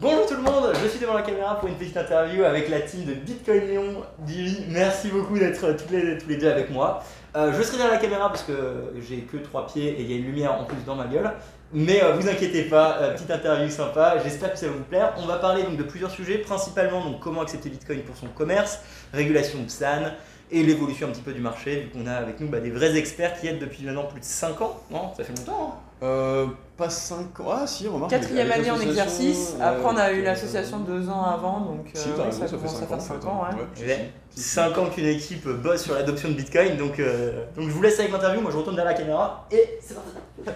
Bonjour tout le monde, je suis devant la caméra pour une petite interview avec la team de Bitcoin Lyon. Jimmy, merci beaucoup d'être tous les, tous les deux avec moi. Euh, je serai derrière la caméra parce que j'ai que trois pieds et il y a une lumière en plus dans ma gueule. Mais euh, vous inquiétez pas, euh, petite interview sympa, j'espère que ça va vous plaire. On va parler donc de plusieurs sujets, principalement donc comment accepter Bitcoin pour son commerce, régulation PSAN et l'évolution un petit peu du marché, vu qu'on a avec nous bah, des vrais experts qui aident depuis maintenant plus de 5 ans. Non, ça fait longtemps. Hein euh, pas 5 ans. Ah si, remarque. Quatrième année en exercice. Après, on a eu l'association deux ans avant, donc si, euh, ça, commence à faire 5 ans. Ouais. 5 ans qu'une équipe bosse sur l'adoption de Bitcoin, donc, euh, donc je vous laisse avec l'interview. Moi, je retourne derrière la caméra et c'est parti.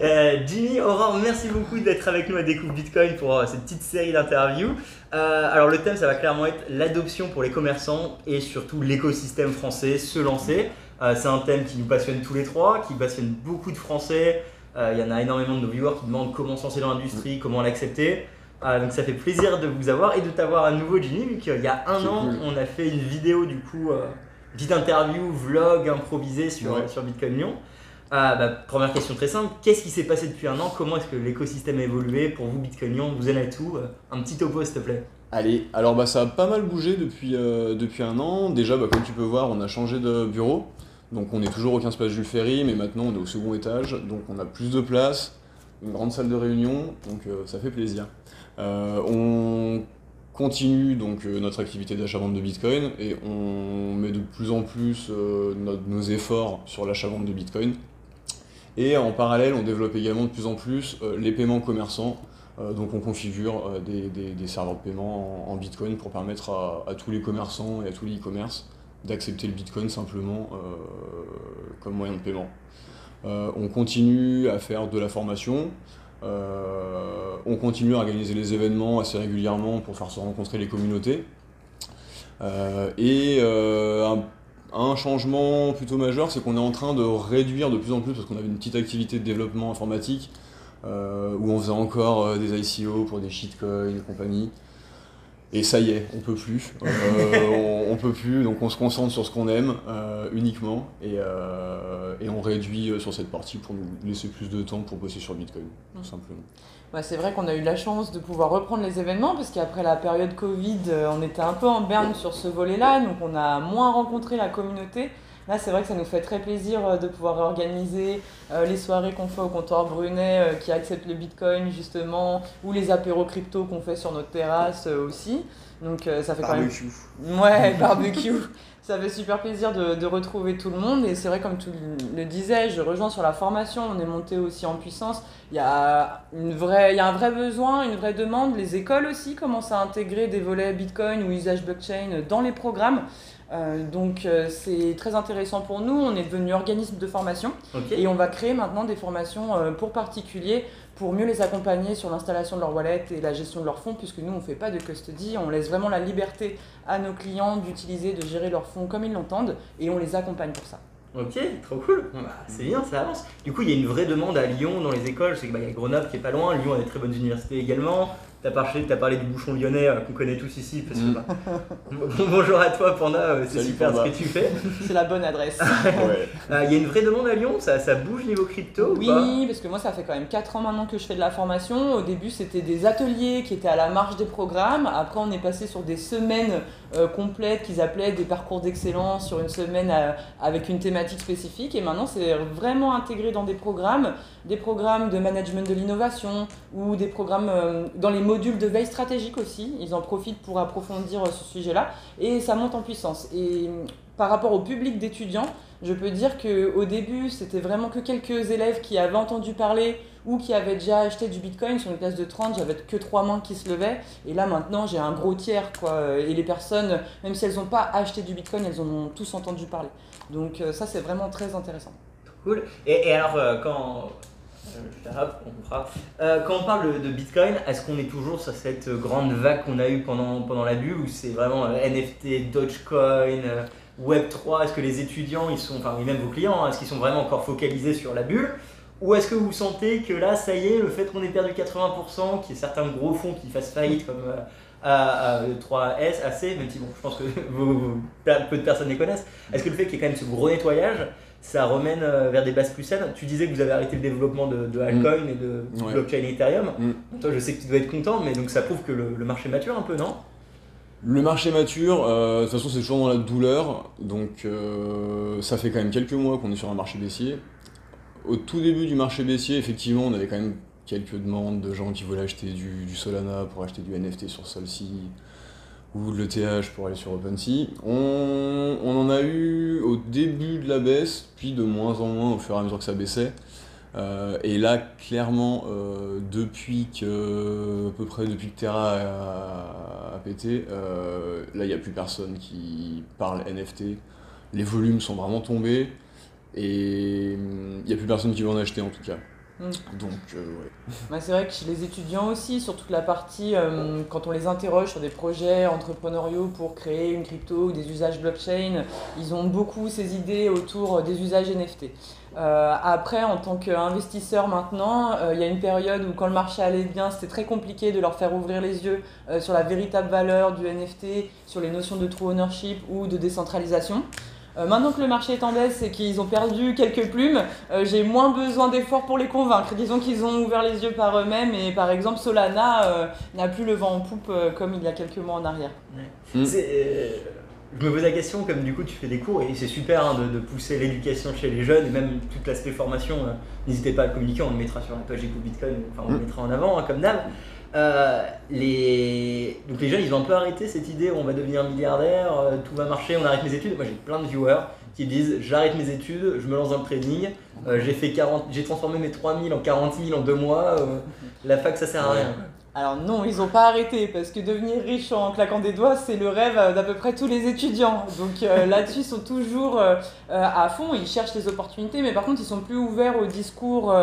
Euh, Jimmy, Aurore, merci beaucoup d'être avec nous à Découvre Bitcoin pour cette petite série d'interviews. alors, le thème, ça va clairement être l'adoption pour les commerçants et surtout l'écosystème français, se lancer. c'est un thème qui nous passionne tous les trois, qui passionne beaucoup de Français. Euh, il y en a énormément de nos viewers qui demandent comment se lancer dans l'industrie, comment l'accepter. Euh, donc ça fait plaisir de vous avoir et de t'avoir à nouveau, Ginny, vu qu'il y a un an, on a fait une vidéo du coup, euh, petite interview, vlog improvisé sur, sur Bitcoin Lyon. Bah, première question très simple, qu'est-ce qui s'est passé depuis un an? Comment est-ce que l'écosystème a évolué? Pour vous, Bitcoin Lyon Vous en êtes tout Un petit topo, s'il te plaît. Allez, alors bah, ça a pas mal bougé depuis, depuis un an. Déjà, bah, comme tu peux voir, on a changé de bureau. Donc on est toujours au 15 place Jules Ferry, mais maintenant on est au second étage, donc on a plus de place, une grande salle de réunion, donc euh, ça fait plaisir. Euh, on continue donc euh, notre activité d'achat-vente de Bitcoin et on met de plus en plus nos efforts sur l'achat-vente de Bitcoin. Et en parallèle, on développe également de plus en plus les paiements commerçants. donc on configure des, serveurs de paiement en, Bitcoin pour permettre à, à tous les commerçants et à tous les e-commerce d'accepter le Bitcoin simplement euh, comme moyen de paiement. Euh, on continue à faire de la formation, euh, on continue à organiser les événements assez régulièrement pour faire se rencontrer les communautés. et un, changement plutôt majeur, c'est qu'on est en train de réduire de plus en plus, parce qu'on avait une petite activité de développement informatique, où on faisait encore des ICO pour des shitcoins et compagnie. Et ça y est, on peut plus. Euh, on, peut plus, donc on se concentre sur ce qu'on aime euh, uniquement et, euh, et, on réduit sur cette partie pour nous laisser plus de temps pour bosser sur Bitcoin, tout mmh. simplement. c'est vrai qu'on a eu la chance de pouvoir reprendre les événements parce qu'après la période Covid, on était un peu en berne sur ce volet-là, donc on a moins rencontré la communauté. Là, c'est vrai que ça nous fait très plaisir euh, de pouvoir organiser euh, les soirées qu'on fait au comptoir Brunet euh, qui acceptent le Bitcoin justement, ou les apéros crypto qu'on fait sur notre terrasse aussi. Donc ça fait quand même. Ouais, barbecue. ça fait super plaisir de, de, retrouver tout le monde. Et c'est vrai, comme tu le disais, je rejoins sur la formation. On est monté aussi en puissance. Il y, a une vraie, il y a un vrai besoin, une vraie demande. Les écoles aussi commencent à intégrer des volets Bitcoin ou usage blockchain dans les programmes. Euh, donc euh, c'est très intéressant pour nous. On est devenu organisme de formation et on va créer maintenant des formations euh, pour particuliers pour mieux les accompagner sur l'installation de leur wallet et la gestion de leurs fonds, puisque nous on ne fait pas de custody, on laisse vraiment la liberté à nos clients d'utiliser, de gérer leurs fonds comme ils l'entendent et on les accompagne pour ça. Ok, trop cool. Bah, c'est bien, ça avance. Du coup, il y a une vraie demande à Lyon dans les écoles. Je sais qu'il bah, y a Grenoble qui est pas loin. Lyon a des très bonnes universités également. T'as parlé, as parlé du bouchon lyonnais euh, qu'on connaît tous ici. Parce que, mm. bah, bonjour à toi, Panda. Euh, c'est super ce que tu fais. C'est la bonne adresse. Euh, il y a une vraie demande à Lyon. Ça, ça bouge niveau crypto Oui, parce que moi, ça fait quand même 4 ans maintenant que je fais de la formation. Au début, c'était des ateliers qui étaient à la marge des programmes. Après, on est passé sur des semaines complètes qu'ils appelaient des parcours d'excellence sur une semaine avec une thématique spécifique. Et maintenant, c'est vraiment intégré dans des programmes, des programmes de management de l'innovation ou des programmes dans les modules de veille stratégique aussi. Ils en profitent pour approfondir ce sujet-là et ça monte en puissance. Et par rapport au public d'étudiants, je peux dire qu'au début, c'était vraiment que quelques élèves qui avaient entendu parler ou qui avaient déjà acheté du Bitcoin. Sur une classe de 30, j'avais que trois mains qui se levaient. Et là, maintenant, j'ai un gros tiers. Quoi. Et les personnes, même si elles n'ont pas acheté du Bitcoin, elles en ont tous entendu parler. Donc euh, ça, c'est vraiment très intéressant. Cool. Et, alors, euh, quand euh, quand on parle de Bitcoin, est-ce qu'on est toujours sur cette grande vague qu'on a eue pendant, pendant la bulle ou c'est vraiment euh, NFT, Dogecoin, euh, Web3 Est-ce que les étudiants, ils sont, enfin, même vos clients, hein, est-ce qu'ils sont vraiment encore focalisés sur la bulle? Ou est-ce que vous sentez que là, ça y est, le fait qu'on ait perdu 80%, qu'il y ait certains gros fonds qui fassent faillite comme 3S, AC, même si bon, je pense que peu de personnes les connaissent, est-ce que le fait qu'il y ait quand même ce gros nettoyage, ça remène euh, vers des bases plus saines. Tu disais que vous avez arrêté le développement de, de altcoin et de Ouais. blockchain Ethereum. Mm. Toi, je sais que tu dois être content, mais donc ça prouve que le, le marché mature un peu, non? Le marché mature, euh, de toute façon c'est toujours dans la douleur, donc euh, ça fait quand même quelques mois qu'on est sur un marché baissier. Au tout début du marché baissier, effectivement, on avait quand même quelques demandes de gens qui voulaient acheter du, du Solana pour acheter du NFT sur Solsea ou de l'ETH pour aller sur OpenSea. On, on en a eu au début de la baisse, puis de moins en moins au fur et à mesure que ça baissait. Euh, et là, clairement, euh, depuis que, à peu près depuis que Terra a, pété, euh, là, il n'y a plus personne qui parle NFT. Les volumes sont vraiment tombés et il n'y a plus personne qui veut en acheter en tout cas. Mm. Donc, euh, ouais. Bah, c'est vrai que chez les étudiants aussi, sur toute la partie, euh, quand on les interroge sur des projets entrepreneuriaux pour créer une crypto ou des usages blockchain, ils ont beaucoup ces idées autour des usages NFT. Euh, après, en tant qu'investisseur maintenant, euh, il y a une période où quand le marché allait bien, c'était très compliqué de leur faire ouvrir les yeux euh, sur la véritable valeur du NFT, sur les notions de true ownership ou de décentralisation. Euh, maintenant que le marché est en baisse et qu'ils ont perdu quelques plumes, euh, j'ai moins besoin d'efforts pour les convaincre. Disons qu'ils ont ouvert les yeux par eux-mêmes et par exemple Solana euh, n'a plus le vent en poupe euh, comme il y a quelques mois en arrière. Mm. Je me pose la question, comme du coup tu fais des cours, et c'est super hein, de, de pousser l'éducation chez les jeunes, et même tout l'aspect formation, euh, n'hésitez pas à le communiquer, on le mettra sur la page Éco Bitcoin, enfin on le Mm. mettra en avant, hein, comme d'hab. Euh, les... Donc les jeunes, ils ont un peu arrêté cette idée, on va devenir milliardaire, euh, tout va marcher, on arrête mes études. Moi j'ai plein de viewers qui disent j'arrête mes études, je me lance dans le trading, euh, j'ai fait 40, j'ai transformé mes 3000 en 40 000 en deux mois, la fac ça sert à rien. Alors non, ils n'ont pas arrêté parce que devenir riche en claquant des doigts, c'est le rêve euh, d'à peu près tous les étudiants. Donc euh, là-dessus, ils sont toujours euh, à fond, ils cherchent les opportunités, mais par contre, ils sont plus ouverts au discours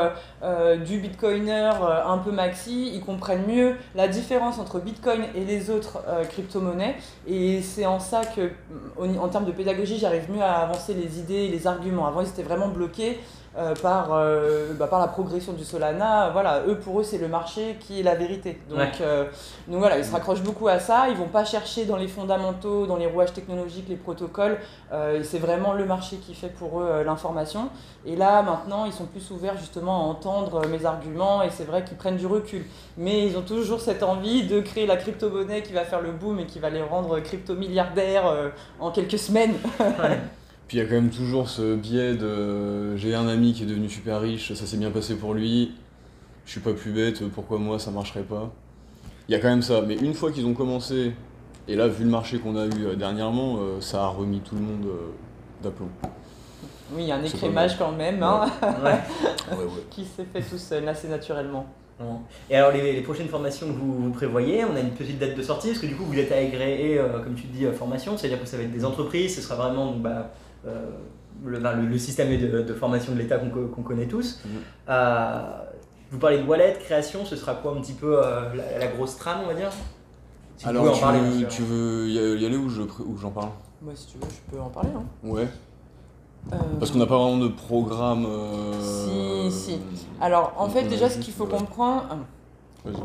euh, du bitcoiner un peu maxi. Ils comprennent mieux la différence entre bitcoin et les autres crypto-monnaies. Et c'est en ça que, en termes de pédagogie, j'arrive mieux à avancer les idées et les arguments. Avant, ils étaient vraiment bloqués euh, par, euh, bah, par la progression du Solana. Voilà, eux, pour eux, c'est le marché qui est la vérité. Donc, Ouais. euh, donc voilà, ils se raccrochent beaucoup à ça. Ils vont pas chercher dans les fondamentaux, dans les rouages technologiques, les protocoles. Euh, c'est vraiment le marché qui fait pour eux euh, l'information. Et là, maintenant, ils sont plus ouverts justement à entendre mes arguments et c'est vrai qu'ils prennent du recul. Mais ils ont toujours cette envie de créer la crypto-monnaie qui va faire le boom et qui va les rendre crypto-milliardaires euh, en quelques semaines. Ouais. Puis il y a quand même toujours ce biais de j'ai un ami qui est devenu super riche, ça s'est bien passé pour lui, je suis pas plus bête, pourquoi moi ça marcherait pas? Il y a quand même ça, mais une fois qu'ils ont commencé, et là vu le marché qu'on a eu euh, dernièrement, euh, ça a remis tout le monde euh, d'aplomb. Oui, il y a un écrémage quand même hein, Ouais. Ouais, ouais. qui s'est fait tout seul, assez naturellement. Et alors les, les prochaines formations que vous, vous prévoyez, on a une petite date de sortie, parce que du coup vous êtes agréé, euh, comme tu dis, euh, formation, c'est-à-dire que ça va être des entreprises, ce sera vraiment bah, euh, le, bah, le- le système de, de formation de l'État qu'on connaît tous. Mhm. Vous parlez de wallet, création, ce sera quoi un petit peu euh, la, la grosse trame, on va dire Si Alors en tu, parler, veux, tu veux y aller je où j'en parle Moi, si tu veux, je peux en parler. Hein. Ouais. Euh, Parce qu'on n'a pas vraiment de programme. euh, Si, si. Alors, en on- fait, déjà, ce qu'il faut ouais. comprendre, Vas-y.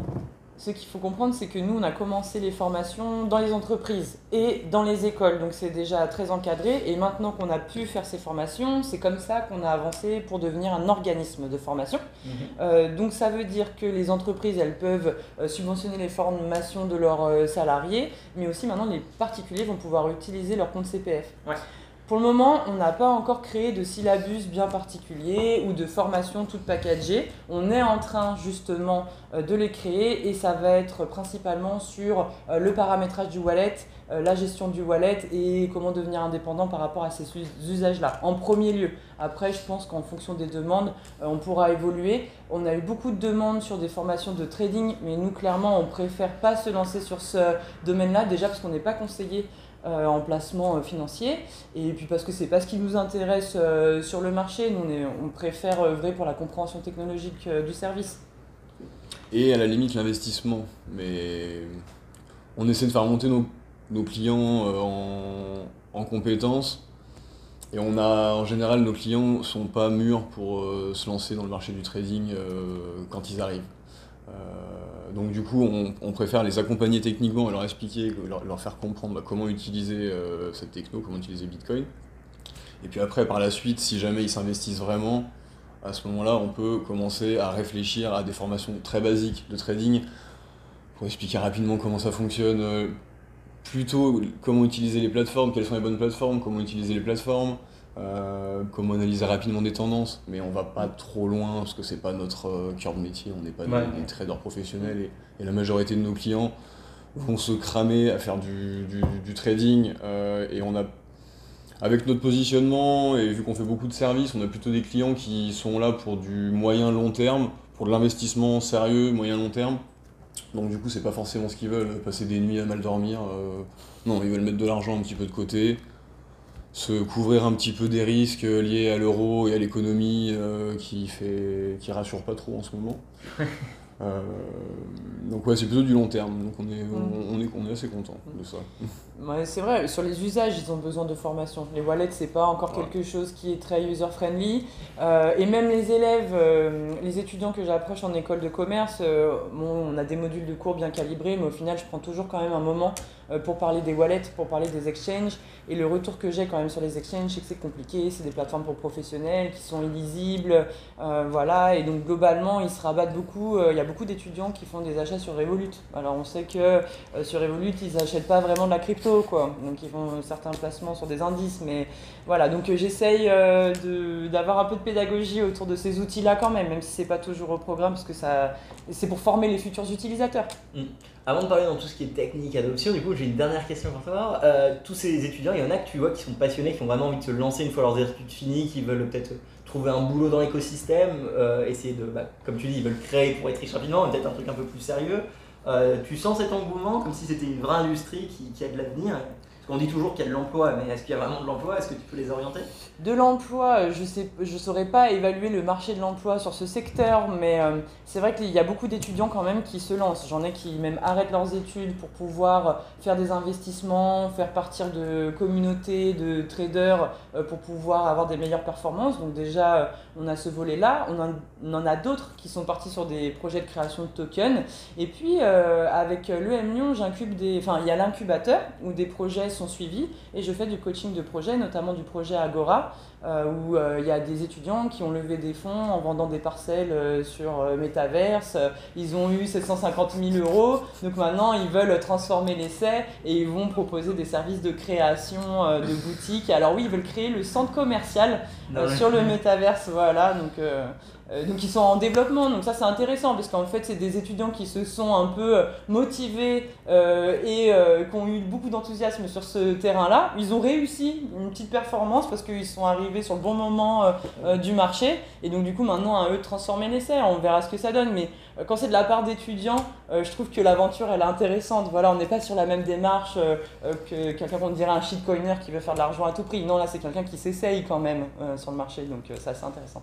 Ce qu'il faut comprendre, c'est que nous, on a commencé les formations dans les entreprises et dans les écoles, donc c'est déjà très encadré. Et maintenant qu'on a pu faire ces formations, c'est comme ça qu'on a avancé pour devenir un organisme de formation. Mhm. Euh, donc ça veut dire que les entreprises, elles peuvent euh, subventionner les formations de leurs euh, salariés, mais aussi maintenant les particuliers vont pouvoir utiliser leur compte CPF. Ouais. Pour le moment, on n'a pas encore créé de syllabus bien particulier ou de formation toute packagée. On est en train justement euh, de les créer et ça va être principalement sur euh, le paramétrage du wallet, euh, la gestion du wallet et comment devenir indépendant par rapport à ces us- usages-là. En premier lieu. Après, je pense qu'en fonction des demandes, on pourra évoluer. On a eu beaucoup de demandes sur des formations de trading, mais nous, clairement, on préfère pas se lancer sur ce domaine-là, déjà parce qu'on n'est pas conseillé euh, en placement euh, financier, et puis parce que c'est pas ce qui nous intéresse euh, sur le marché. Nous, on, préfère œuvrer pour la compréhension technologique euh, du service. Et à la limite l'investissement. Mais on essaie de faire monter nos, clients euh, en, en compétences. Et on a en général nos clients sont pas mûrs pour euh, se lancer dans le marché du trading euh, quand ils arrivent. Euh, donc du coup on, préfère les accompagner techniquement et leur expliquer, leur, leur faire comprendre bah, comment utiliser euh, cette techno, comment utiliser Bitcoin. Et puis après, par la suite, si jamais ils s'investissent vraiment, à ce moment-là, on peut commencer à réfléchir à des formations très basiques de trading. Pour expliquer rapidement comment ça fonctionne, euh, plutôt comment utiliser les plateformes, quelles sont les bonnes plateformes, comment utiliser les plateformes, euh, comment analyser rapidement des tendances. Mais on va pas trop loin parce que c'est pas notre euh, cœur de métier, on n'est pas Ouais. des, des traders professionnels et, et la majorité de nos clients vont se cramer à faire du, du- du trading euh, et on a avec notre positionnement et vu qu'on fait beaucoup de services, on a plutôt des clients qui sont là pour du moyen long terme, pour de l'investissement sérieux, moyen long terme. Donc du coup, c'est pas forcément ce qu'ils veulent, passer des nuits à mal dormir. non, ils veulent mettre de l'argent un petit peu de côté, se couvrir un petit peu des risques liés à l'euro et à l'économie euh, qui fait qui rassure pas trop en ce moment. Euh, donc ouais, c'est plutôt du long terme. Donc on est, on, on est, on est assez content de ça. Ouais, c'est vrai, sur les usages, ils ont besoin de formation. Les wallets, c'est pas encore Ouais. quelque chose qui est très user-friendly. Euh, et même les élèves, euh, les étudiants que j'approche en école de commerce, euh, bon, on a des modules de cours bien calibrés, mais au final, je prends toujours quand même un moment pour parler des wallets, pour parler des exchanges. Et le retour que j'ai quand même sur les exchanges, c'est que c'est compliqué, c'est des plateformes pour professionnels qui sont illisibles. voilà, et donc globalement, ils se rabattent beaucoup. Il y a beaucoup d'étudiants qui font des achats sur Revolut. Alors on sait que sur Revolut, ils n'achètent pas vraiment de la crypto, quoi. Donc ils font certains placements sur des indices, mais voilà. Donc euh, j'essaye euh, d'avoir un peu de pédagogie autour de ces outils-là quand même, même si c'est pas toujours au programme, parce que ça, c'est pour former les futurs utilisateurs. Avant de parler dans tout ce qui est technique, adoption, du coup, j'ai une dernière question pour toi. Euh, tous ces étudiants, il y en a que tu vois qui sont passionnés, qui ont vraiment envie de se lancer une fois leurs études finies, qui veulent peut-être trouver un boulot dans l'écosystème, euh, essayer de, bah, comme tu dis, ils veulent créer pour être riches rapidement, peut-être un truc un peu plus sérieux. Euh, tu sens cet engouement comme si c'était une vraie industrie qui, qui a de l'avenir Parce qu'on dit toujours qu'il y a de l'emploi, mais est-ce qu'il y a vraiment de l'emploi? Est-ce que tu peux les orienter? De l'emploi, euh, je sais, je saurais pas évaluer le marché de l'emploi sur ce secteur, mais euh, c'est vrai qu'il y a beaucoup d'étudiants quand même qui se lancent. J'en ai qui même arrêtent leurs études pour pouvoir faire des investissements, faire partir de communautés de traders euh, pour pouvoir avoir des meilleures performances. Donc déjà, euh, on a ce volet-là. On, en- on en a d'autres qui sont partis sur des projets de création de tokens. Et puis, euh, avec l'EM Lyon, j'incube des... Enfin, il y a l'incubateur où des projets sont suivis et je fais du coaching de projet, notamment du projet Agora, euh, où euh, il y a des étudiants qui ont levé des fonds en vendant des parcelles euh, sur Metaverse. Ils ont eu 750 000 euros, donc maintenant ils veulent transformer l'essai et ils vont proposer des services de création de boutiques. Alors oui, ils veulent créer le centre commercial sur le Metaverse, voilà. Donc, donc ils sont en développement, donc ça c'est intéressant parce qu'en fait c'est des étudiants qui se sont un peu euh, motivés euh, et euh, qui ont eu beaucoup d'enthousiasme sur ce terrain-là. Ils ont réussi une petite performance parce qu'ils sont arrivés sur le bon moment euh, euh, du marché et donc du coup maintenant à eux de transformer l'essai, on verra ce que ça donne. Mais euh, quand c'est de la part d'étudiants, euh, je trouve que l'aventure elle est intéressante. Voilà, on n'est pas sur la même démarche euh, euh, que quelqu'un qu'on dirait un shitcoiner qui veut faire de l'argent à tout prix. Non, là c'est quelqu'un qui s'essaye quand même euh, sur le marché, donc euh, ça c'est intéressant.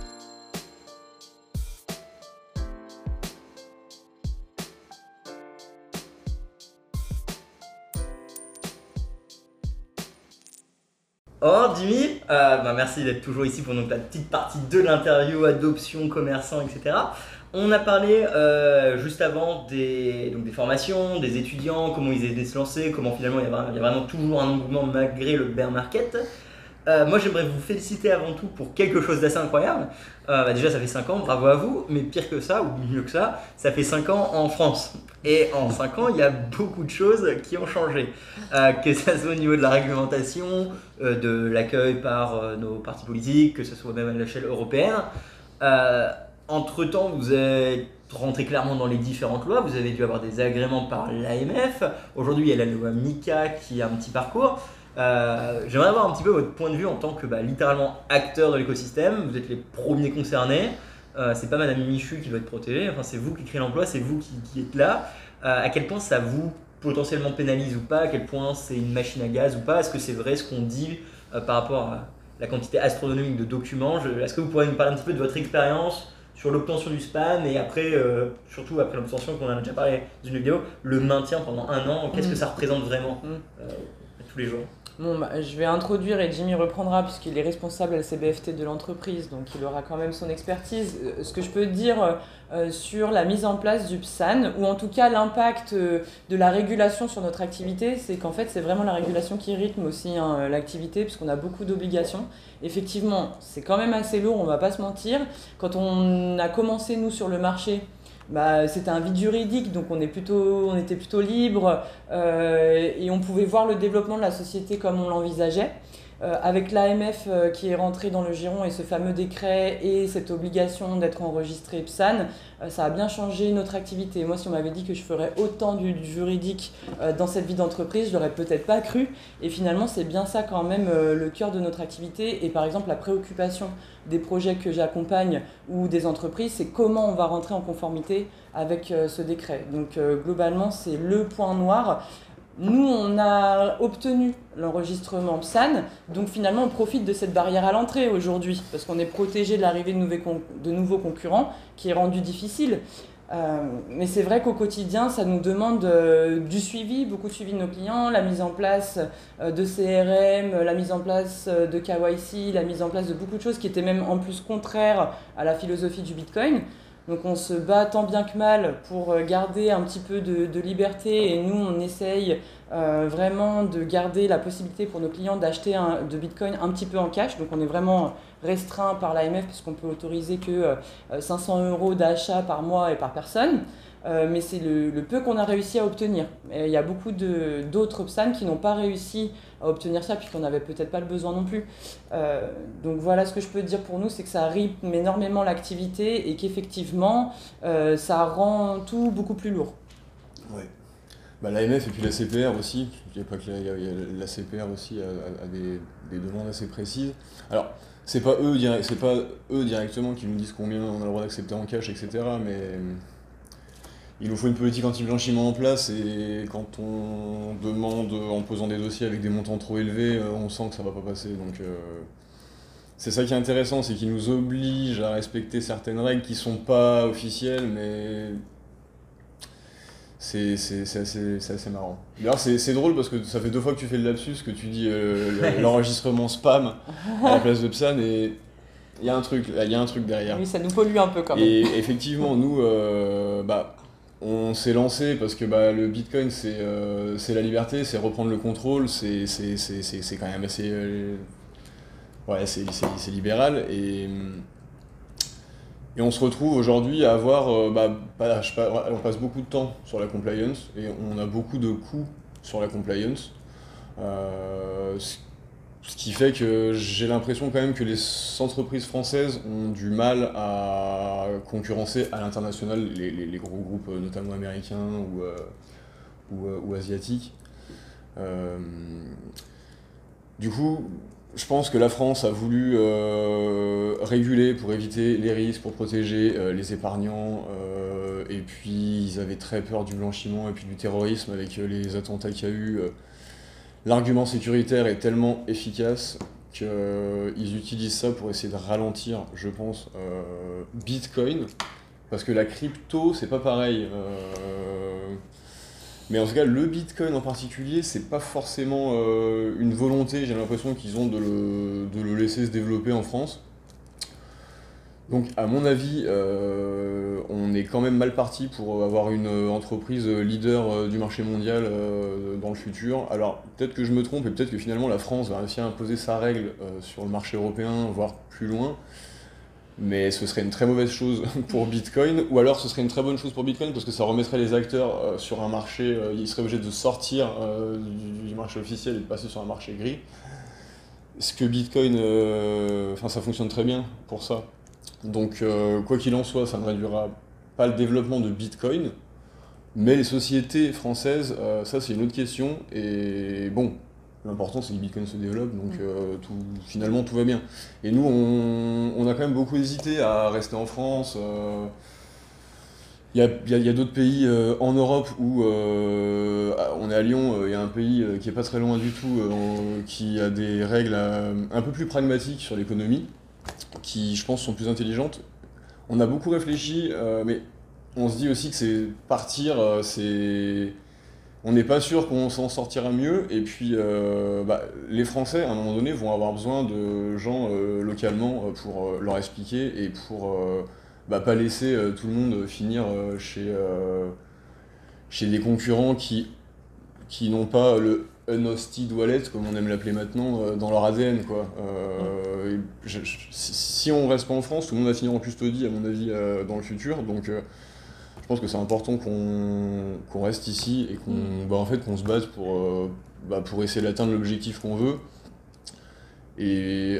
Oh Jimmy, Euh, bah, merci d'être toujours ici pour donc, la petite partie de l'interview, adoption, commerçant, etc. On a parlé euh, juste avant des, donc, des formations, des étudiants, comment ils aidaient à se lancer, comment finalement il y, a, il y a vraiment toujours un engouement malgré le bear market. Euh, moi j'aimerais vous féliciter avant tout pour quelque chose d'assez incroyable. Euh, bah, déjà ça fait 5 ans, bravo à vous, mais pire que ça, ou mieux que ça, ça fait 5 ans en France. Et en 5 ans il y a beaucoup de choses qui ont changé. Euh, que ça soit au niveau de la réglementation, de l'accueil par nos partis politiques, que ce soit même à l'échelle européenne. Euh, entre temps, vous êtes rentré clairement dans les différentes lois, vous avez dû avoir des agréments par l'AMF. Aujourd'hui, il y a la loi MICA qui a un petit parcours. Euh, J'aimerais avoir un petit peu votre point de vue en tant que bah, littéralement acteur de l'écosystème. Vous êtes les premiers concernés. Euh, c'est pas Madame Michu qui doit être protégée. Enfin, c'est vous qui créez l'emploi, c'est vous qui, qui êtes là. Euh, à quel point ça vous potentiellement pénalise ou pas? À quel point c'est une machine à gaz ou pas? Est-ce que c'est vrai ce qu'on dit euh, par rapport à la quantité astronomique de documents? Est-ce que vous pourriez nous parler un petit peu de votre expérience sur l'obtention du spam et après, euh, surtout après l'obtention qu'on a déjà parlé dans une vidéo, le maintien pendant un an, qu'est-ce que Mm. ça représente vraiment? Mm. euh, les jours Bon, bah, je vais introduire et Jimmy reprendra puisqu'il est responsable LCBFT de l'entreprise, donc il aura quand même son expertise. Euh, Ce que je peux dire euh, euh, sur la mise en place du PSAN, ou en tout cas l'impact de la régulation sur notre activité, c'est qu'en fait c'est vraiment la régulation qui rythme aussi hein, l'activité puisqu'on a beaucoup d'obligations. Effectivement, c'est quand même assez lourd, on va pas se mentir. Quand on a commencé nous sur le marché, bah, c'était un vide juridique, donc on, est plutôt, on était plutôt libre euh, et on pouvait voir le développement de la société comme on l'envisageait. Euh, avec l'AMF euh, qui est rentré dans le giron et ce fameux décret et cette obligation d'être enregistré PSAN, euh, ça a bien changé notre activité. Moi, si on m'avait dit que je ferais autant du, du juridique dans cette vie d'entreprise, je l'aurais peut-être pas cru. Et finalement, c'est bien ça quand même le cœur de notre activité. Et par exemple, la préoccupation des projets que j'accompagne ou des entreprises, c'est comment on va rentrer en conformité avec ce décret. Donc globalement, c'est le point noir. Nous, on a obtenu l'enregistrement PSAN, donc finalement, on profite de cette barrière à l'entrée aujourd'hui, parce qu'on est protégé de l'arrivée de, nouveaux concurrents, qui est rendu difficile. Euh, mais c'est vrai qu'au quotidien, ça nous demande euh, du suivi, beaucoup de suivi de nos clients, la mise en place euh, de CRM, la mise en place de KYC, la mise en place de beaucoup de choses qui étaient même en plus contraires à la philosophie du Bitcoin. Donc on se bat tant bien que mal pour euh, garder un petit peu de, liberté et nous on essaye euh, vraiment de garder la possibilité pour nos clients d'acheter de Bitcoin un petit peu en cash. Donc on est vraiment restreint par l'AMF puisqu'on peut autoriser que euh, 500 euros d'achat par mois et par personne. Euh, mais c'est le, peu qu'on a réussi à obtenir. Il y a beaucoup d'autres PSAN qui n'ont pas réussi à obtenir ça puisqu'on n'avait peut-être pas le besoin non plus. Euh, donc voilà ce que je peux dire pour nous, c'est que ça rythme énormément l'activité et qu'effectivement euh, ça rend tout beaucoup plus lourd. Ouais. Bah, L'AMF et puis la CPR aussi, il y a pas que la, y CPR aussi a, a- des, des demandes assez précises. Alors, c'est pas pas eux directement qui nous disent combien on a le droit d'accepter en cash, etc. Mais il nous faut une politique anti-blanchiment en place et quand on demande en posant des dossiers avec des montants trop élevés, euh, on sent que ça va pas passer. Donc euh, c'est ça qui est intéressant, c'est qu'ils nous obligent à respecter certaines règles qui sont pas officielles, mais c'est assez, assez marrant. D'ailleurs, c'est drôle parce que ça fait deux fois que tu fais le lapsus, que tu dis euh, le- l'enregistrement spam à la place de Psan et il y a un truc, il y a un truc derrière. Oui, ça nous pollue un peu quand même. Et effectivement, nous, euh, bah, on s'est lancé parce que bah, le Bitcoin, c'est euh, la liberté, c'est reprendre le contrôle, c'est quand même assez... euh, ouais, c'est libéral. Et, et on se retrouve aujourd'hui à avoir... euh, bah, pas- on passe beaucoup de temps sur la compliance et on a beaucoup de coûts sur la compliance. Ce ce qui fait que j'ai l'impression quand même que les entreprises françaises ont du mal à concurrencer à l'international les, les- gros groupes, euh, notamment américains ou, euh, euh, ou asiatiques. Du coup, je pense que la France a voulu réguler pour éviter les risques, pour protéger les épargnants, et puis ils avaient très peur du blanchiment et puis du terrorisme avec les attentats qu'il y a eu. L'argument sécuritaire est tellement efficace qu'ils utilisent ça pour essayer de ralentir, je pense, euh, Bitcoin. Parce que la crypto, c'est pas pareil. euh, Mais en tout cas, le Bitcoin en particulier, c'est pas forcément euh, une volonté, j'ai l'impression qu'ils ont de le, de le laisser se développer en France. Donc, à mon avis, euh, on est quand même mal parti pour avoir une euh, entreprise leader euh, du marché mondial dans le futur. Alors, peut-être que je me trompe et peut-être que finalement la France va réussir à imposer sa règle sur le marché européen, voire plus loin. Mais ce serait une très mauvaise chose pour Bitcoin, ou alors ce serait une très bonne chose pour Bitcoin parce que ça remettrait les acteurs sur un marché, ils seraient obligés de sortir du, marché officiel et de passer sur un marché gris. Ce que Bitcoin, enfin ça fonctionne très bien pour ça? Donc euh, quoi qu'il en soit, ça ne réduira pas le développement de Bitcoin, mais les sociétés françaises, euh, ça c'est une autre question. Et bon, l'important c'est que Bitcoin se développe, donc euh, tout, finalement tout va bien. Et nous, on, on a quand même beaucoup hésité à rester en France. il y a, d'autres pays euh, en Europe où euh, on est à Lyon, euh, il y a un pays qui est pas très loin du tout, qui a des règles un peu plus pragmatiques sur l'économie, qui je pense sont plus intelligentes. On a beaucoup réfléchi, mais on se dit aussi que c'est partir, c'est on n'est pas sûr qu'on s'en sortira mieux. Et puis, bah, les Français, à un moment donné, vont avoir besoin de gens localement pour leur expliquer et pour bah, pas laisser tout le monde finir chez, chez des concurrents qui, qui n'ont pas le unhosted wallet, comme on aime l'appeler maintenant, euh, dans leur ADN. Quoi. Euh, si on reste pas en France, tout le monde va finir en custodie, à mon avis, euh, dans le futur. Donc je pense que c'est important qu'on reste ici et qu'on mm. bah, en fait, qu'on se batte pour, bah, pour essayer d'atteindre l'objectif qu'on veut. Et,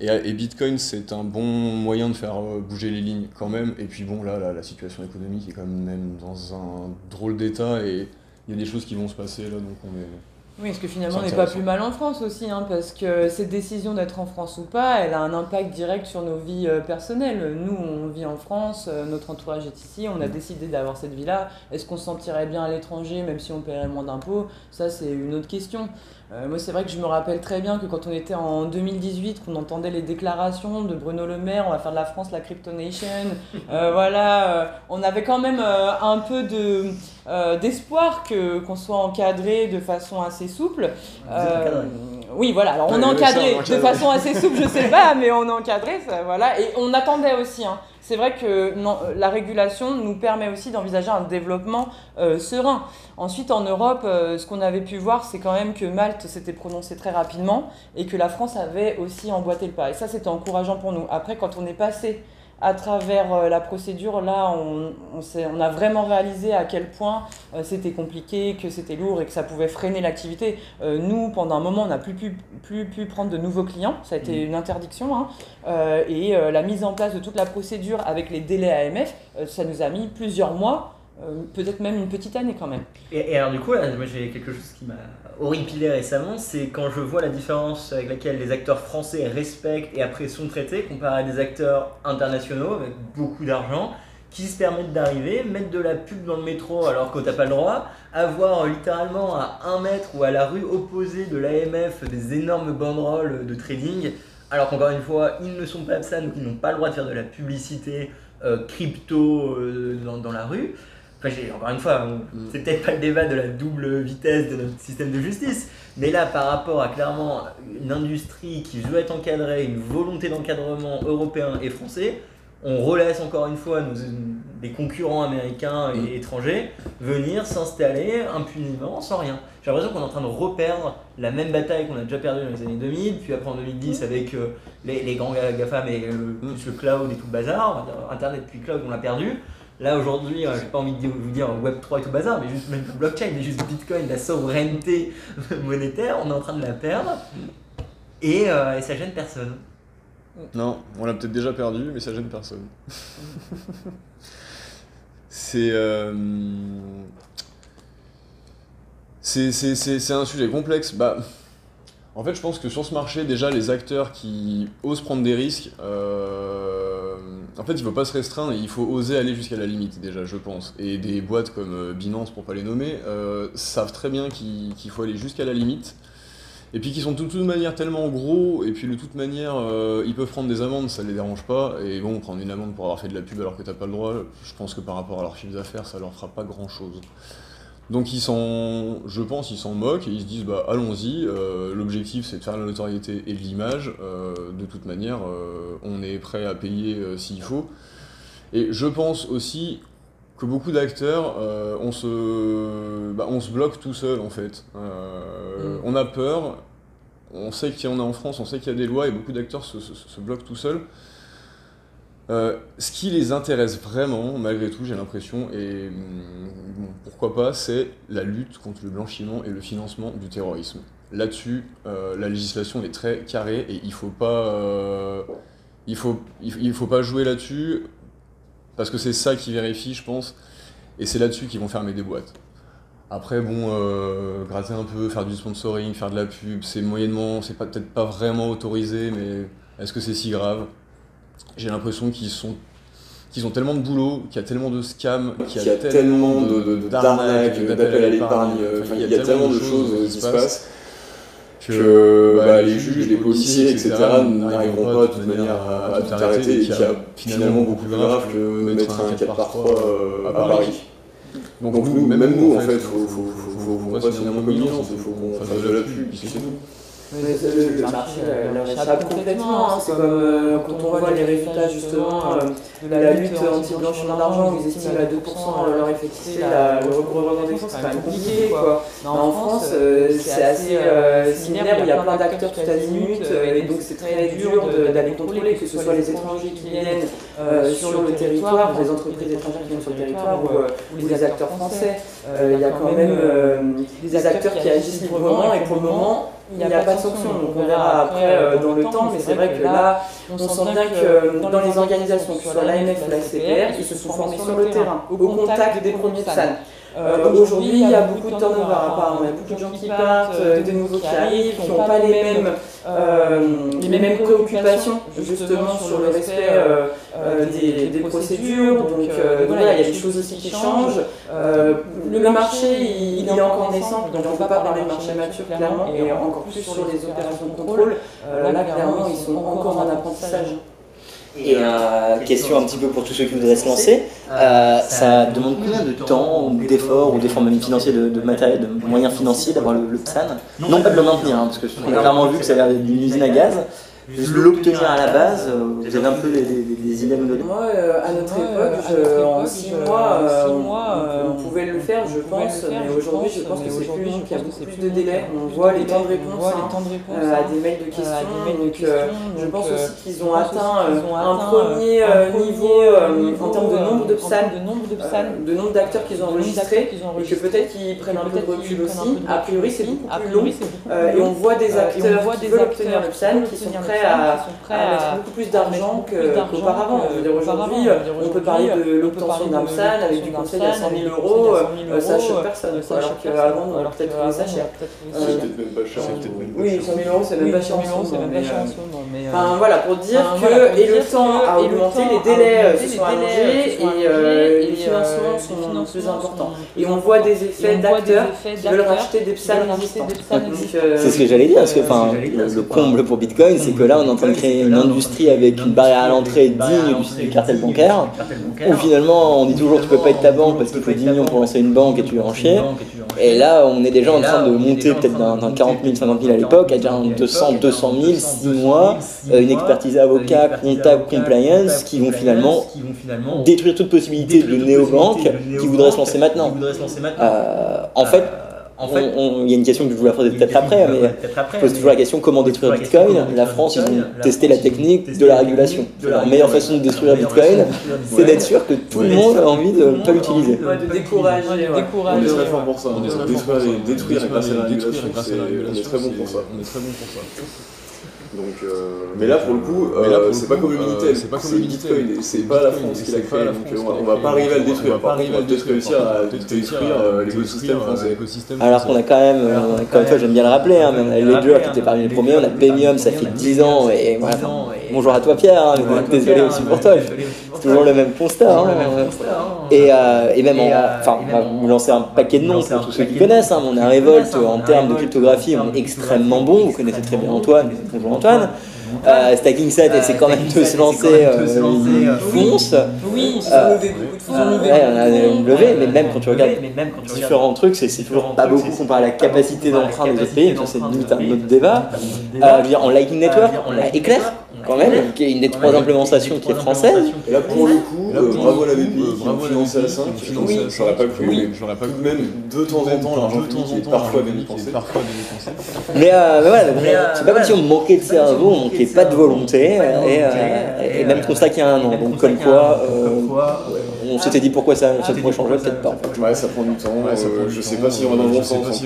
et, Bitcoin, c'est un bon moyen de faire bouger les lignes quand même. Et puis bon, là, la situation économique est quand même dans un drôle d'état. et il y a des choses qui vont se passer là, donc on est. Oui, parce que finalement, on n'est pas plus mal en France aussi, hein, parce que cette décision d'être en France ou pas, elle a un impact direct sur nos vies euh, personnelles. Nous, on vit en France, euh, notre entourage est ici, on a mm. décidé d'avoir cette vie-là. Est-ce qu'on se sentirait bien à l'étranger, même si on paierait moins d'impôts? Ça, c'est une autre question. Euh, moi, c'est vrai que je me rappelle très bien que quand on était en 2018, qu'on entendait les déclarations de Bruno Le Maire, on va faire de la France la crypto nation. Euh, voilà, euh, on avait quand même un peu de d'espoir que qu'on soit encadré de façon assez souple. oui, voilà. Alors on est encadré de façon assez souple, je sais pas, mais on est encadré, ça, voilà. Et on attendait aussi. Hein c'est vrai que non, la régulation nous permet aussi d'envisager un développement euh, serein. Ensuite, en Europe, euh, ce qu'on avait pu voir, c'est quand même que Malte s'était prononcé très rapidement et que la France avait aussi emboîté le pas. Et ça, c'était encourageant pour nous. Après, quand on est passé à travers euh, la procédure, là, on, on, a vraiment réalisé à quel point euh, c'était compliqué, que c'était lourd et que ça pouvait freiner l'activité. Euh, nous, pendant un moment, on n'a plus pu, plus pu prendre de nouveaux clients. Ça a été mmh. une interdiction. Hein. et la mise en place de toute la procédure avec les délais AMF, ça nous a mis plusieurs mois peut-être même une petite année quand même. Et, alors du coup, moi j'ai quelque chose qui m'a horripilé récemment, c'est quand je vois la différence avec laquelle les acteurs français respectent et après sont traités comparé à des acteurs internationaux avec beaucoup d'argent qui se permettent d'arriver, mettre de la pub dans le métro alors que t'as pas le droit, avoir littéralement à un mètre ou à la rue opposée de l'AMF des énormes banderoles de trading, alors qu'encore une fois, ils ne sont pas ça, donc ils n'ont pas le droit de faire de la publicité euh, crypto euh, dans, la rue encore une fois, mm. c'est peut-être pas le débat de la double vitesse de notre système de justice, mais là, par rapport à clairement une industrie qui veut être encadrée, une volonté d'encadrement européen et français, on relaisse encore une fois nos, des concurrents américains et mm. étrangers venir s'installer impuniment sans rien. J'ai l'impression qu'on est en train de reperdre la même bataille qu'on a déjà perdue dans les années 2000, puis après en 2010 mm. avec euh, les, les, grands GAFAM et plus le cloud et tout le bazar, Internet puis cloud on l'a perdu. Là aujourd'hui, euh, j'ai pas envie de vous dire Web3 et tout bazar, mais juste même blockchain, mais juste Bitcoin, la souveraineté monétaire, on est en train de la perdre et, euh, et ça gêne personne. Non, on l'a peut-être déjà perdu, mais ça gêne personne. c'est, euh, c'est, c'est un sujet complexe. Bah, en fait, je pense que sur ce marché, déjà, les acteurs qui osent prendre des risques, euh, en fait, il ne faut pas se restreindre, il faut oser aller jusqu'à la limite, déjà, je pense. Et des boîtes comme euh, Binance, pour pas les nommer, euh, savent très bien qu'il faut aller jusqu'à la limite. Et puis qu'ils sont de toute manière tellement gros, et puis de toute manière, ils peuvent prendre des amendes, ça les dérange pas. Et bon, prendre une amende pour avoir fait de la pub alors que tu n'as pas le droit, je pense que par rapport à leur chiffre d'affaires, ça leur fera pas grand-chose. Donc ils s'en, je pense, ils s'en moquent et ils se disent bah allons-y. Euh, l'objectif c'est de faire la notoriété et de l'image. Euh, de toute manière, euh, on est prêt à payer s'il faut. Et je pense aussi que beaucoup d'acteurs, on se, bah, on se bloque tout seul en fait. Mm. On a peur. On sait qu'il y en a en France, on sait qu'il y a des lois et beaucoup d'acteurs se, se bloquent tout seuls. Euh, ce qui les intéresse vraiment, malgré tout, j'ai l'impression, et mm, pourquoi pas, c'est la lutte contre le blanchiment et le financement du terrorisme. Là-dessus, euh, la législation est très carrée et il faut pas, euh, faut pas jouer là-dessus parce que c'est ça qui vérifie, je pense, et c'est là-dessus qu'ils vont fermer des boîtes. Après, bon, gratter un peu, faire du sponsoring, faire de la pub, c'est moyennement, c'est peut-être pas vraiment autorisé, mais est-ce que c'est si grave? J'ai l'impression qu'ils sont qu'ils ont tellement de boulot, qu'il y a tellement de scams, qu'il y, a tellement d'arnaques, d'appels à l'épargne, il y a tellement de choses qui se passent que bah, les juges, les policiers, etc. n'arriveront pas de toute manière à, tout arrêter et qu'il y a finalement beaucoup plus grave que mettre un 4 par 3 à Paris. Donc, nous, même nous, en fait, il faut, faut, pas finalement comme il faut qu'on fasse de la pub, c'est tout. Le, marché leur échappe complètement. Hein. C'est comme euh, quand on voit les résultats justement euh, de la lutte anti-blanchiment d'argent ils estiment à 2% leur effectivité, le recouvrement des fonds, c'est quand même compliqué. Quoi. En France, euh, c'est assez similaire, il y a plein d'acteurs tout azimuts et donc c'est très dur d'aller contrôler, que ce soit les étrangers qui viennent sur le territoire, les entreprises étrangères qui viennent sur le territoire ou les acteurs français. Il y a quand même des acteurs qui agissent librement et pour le moment, il n'y a, pas de sanction. Donc on verra après euh, dans le temps, mais c'est vrai que là, on sent bien que dans les organisations, que ce soit l'AMF ou la CPR, ils se sont formés sur le terrain, au contact des premiers SAN. Euh, aujourd'hui, il y a beaucoup de turnover apparemment. Il y a beaucoup de gens qui partent, euh, de nouveaux qui arrivent, qui n'ont pas les mêmes, euh, les mêmes préoccupations justement sur le respect des, des, procédures. Donc voilà, il y a des choses aussi qui changent. le marché, il, est encore naissant, donc on ne peut pas parler de marché mature clairement, et encore plus sur les opérations de contrôle. là, clairement, ils sont encore en apprentissage. Et euh, question un petit peu pour tous ceux qui voudraient se lancer, euh, ça demande combien de temps, ou d'efforts, ou d'efforts même financiers, de, de, matériel, de moyens financiers d'avoir le, le, PSAN Non pas de le maintenir, hein, parce qu'on a clairement vu que ça a l'air d'une usine à gaz, l'obtenir à la base, euh, vous avez un peu des, des, des idées à nous donner Moi, euh, à notre époque, en 6 mois, euh, on pouvait le faire, je pense, mais aujourd'hui, je pense que c'est plus long, qu'il y a beaucoup plus de délais. On voit les temps de réponse hein, à des mails de questions. Donc, je pense aussi qu'ils ont atteint un premier niveau en termes de nombre de PSAN, de nombre d'acteurs qu'ils ont enregistrés, et que peut-être qu'ils prennent un peu de recul aussi. A priori, c'est beaucoup plus long. Et on voit des acteurs qui veulent obtenir le qui sont prêts à, mettre beaucoup plus d'argent qu'auparavant. Aujourd'hui, on peut parler de l'obtention d'un PSAN avec du conseil à 100 000 euros, ça choque personne. Alors qu'avant, on peut-être trouvé ça cher. C'est peut-être même pas cher. Oui, 100 000 euros, c'est même pas cher en ce moment. Enfin voilà, pour dire que et le temps a augmenté, les délais se sont allongés et les financements sont plus importants. Et on voit des effets d'acteurs qui veulent racheter des PSAN existants. C'est ce que j'allais dire, parce que le comble pour Bitcoin, c'est que là, on est en train de créer une industrie avec une barrière à l'entrée digne du, cartel bancaire, où finalement, on dit toujours tu peux pas être ta banque parce qu'il faut 10 millions pour lancer une banque et tu vas en chier. Et là, on est déjà en train de monter peut-être d'un 40 000, 50 000 à l'époque, à déjà 200, 200 000, 6 mois, euh, une expertise avocat, comptable, compliance, qui vont finalement détruire toute possibilité de néo-banque qui voudrait se lancer maintenant. Euh, en fait, en fait, il y a une question que je voulais poser peut-être après, mais je pose toujours la question comment détruire Bitcoin. La France, ils ont testé la technique de la régulation. La meilleure façon de détruire Bitcoin, c'est d'être sûr que tout le monde a envie de ne pas l'utiliser. De décourager. On est très fort pour ça. On est détruire grâce à la régulation. On est très bon pour ça. Donc, euh, mais là pour le coup, euh, c'est pas comme Unitel, c'est pas comme Bitcoin, c'est pas la France qui l'a créé, donc on va pas arriver à le détruire. On va peut-être réussir à détruire euh, l'écosystème français. Alors qu'on a quand même, encore une fois, j'aime bien le rappeler, hein, mais on a Ledger qui était parmi les premiers, on a Pemium, ça fait 10 ans, et voilà. Bonjour à toi Pierre, hein, désolé aussi pour toi, toujours le même constat. Hein. Et, et même, enfin, on va vous lancer un paquet de noms pour tous ceux qui connaissent, on a Revolt en termes de cryptographie, on est extrêmement bon, vous connaissez très bien Antoine, bonjour Antoine. Euh, Stacking 7 essaie quand même de se lancer, euh, fonce. Oui, beaucoup de fonds. on a levé, mais même quand tu regardes différents trucs, c'est toujours pas beaucoup comparé à la capacité d'emprunt des autres pays, ça c'est limite un autre débat. Euh, en Lightning Network, on a Eclair quand même, qui est une des trois implémentations qui est française. Et là, pour le coup, euh, bravo à la BPI qui a financé à 5. Oui, j'aurais pas cru, mais j'aurais pas cru. Même de temps en temps, l'argent public est parfois bien dépensé. Mais voilà, c'est pas comme si on manquait de cerveau, on manquait pas de volonté, et même constat qu'il y a un an. Donc, comme quoi, on s'était dit pourquoi ça, ça pourrait changer, peut-être pas. Ouais, ça prend du temps. Euh, je sais pas si on va dans le bon sens.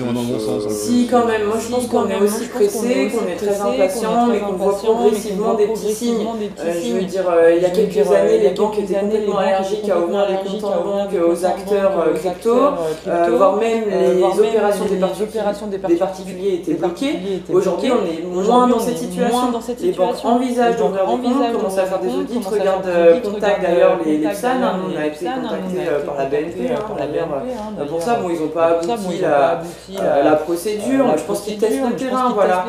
Si, quand même. Moi, je pense qu'on est aussi pressé, qu'on est très impatient, mais qu'on voit progressivement des petits signes. Euh, je veux dire, euh, il y a quelques années, les banques étaient complètement allergiques à ouvrir les comptes en banque aux acteurs crypto, voire même les opérations des particuliers étaient bloquées. Aujourd'hui, on est moins dans cette situation. Les banques envisagent d'ouvrir des comptes, commencent à faire des audits. Regarde Contact d'ailleurs, les PSAN, on été contactés par la BNP, par la BNP. Pour ça, bon, ils n'ont pas abouti la procédure. Je pense qu'ils testent le terrain, voilà.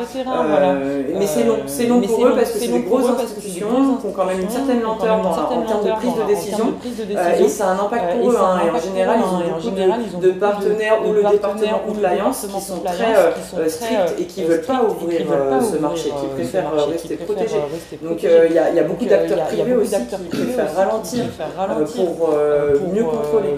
Mais c'est long, c'est long pour eux parce que c'est des grosses institutions qui ont quand même une certaine lenteur en termes de prise de décision. Et ça a un impact pour eux. Et en général, ils ont beaucoup de partenaires ou le département ou l'alliance qui sont très stricts et qui ne veulent pas ouvrir ce marché, qui préfèrent rester protégés. Donc il y a beaucoup d'acteurs privés aussi qui préfèrent ralentir pour mieux contrôler.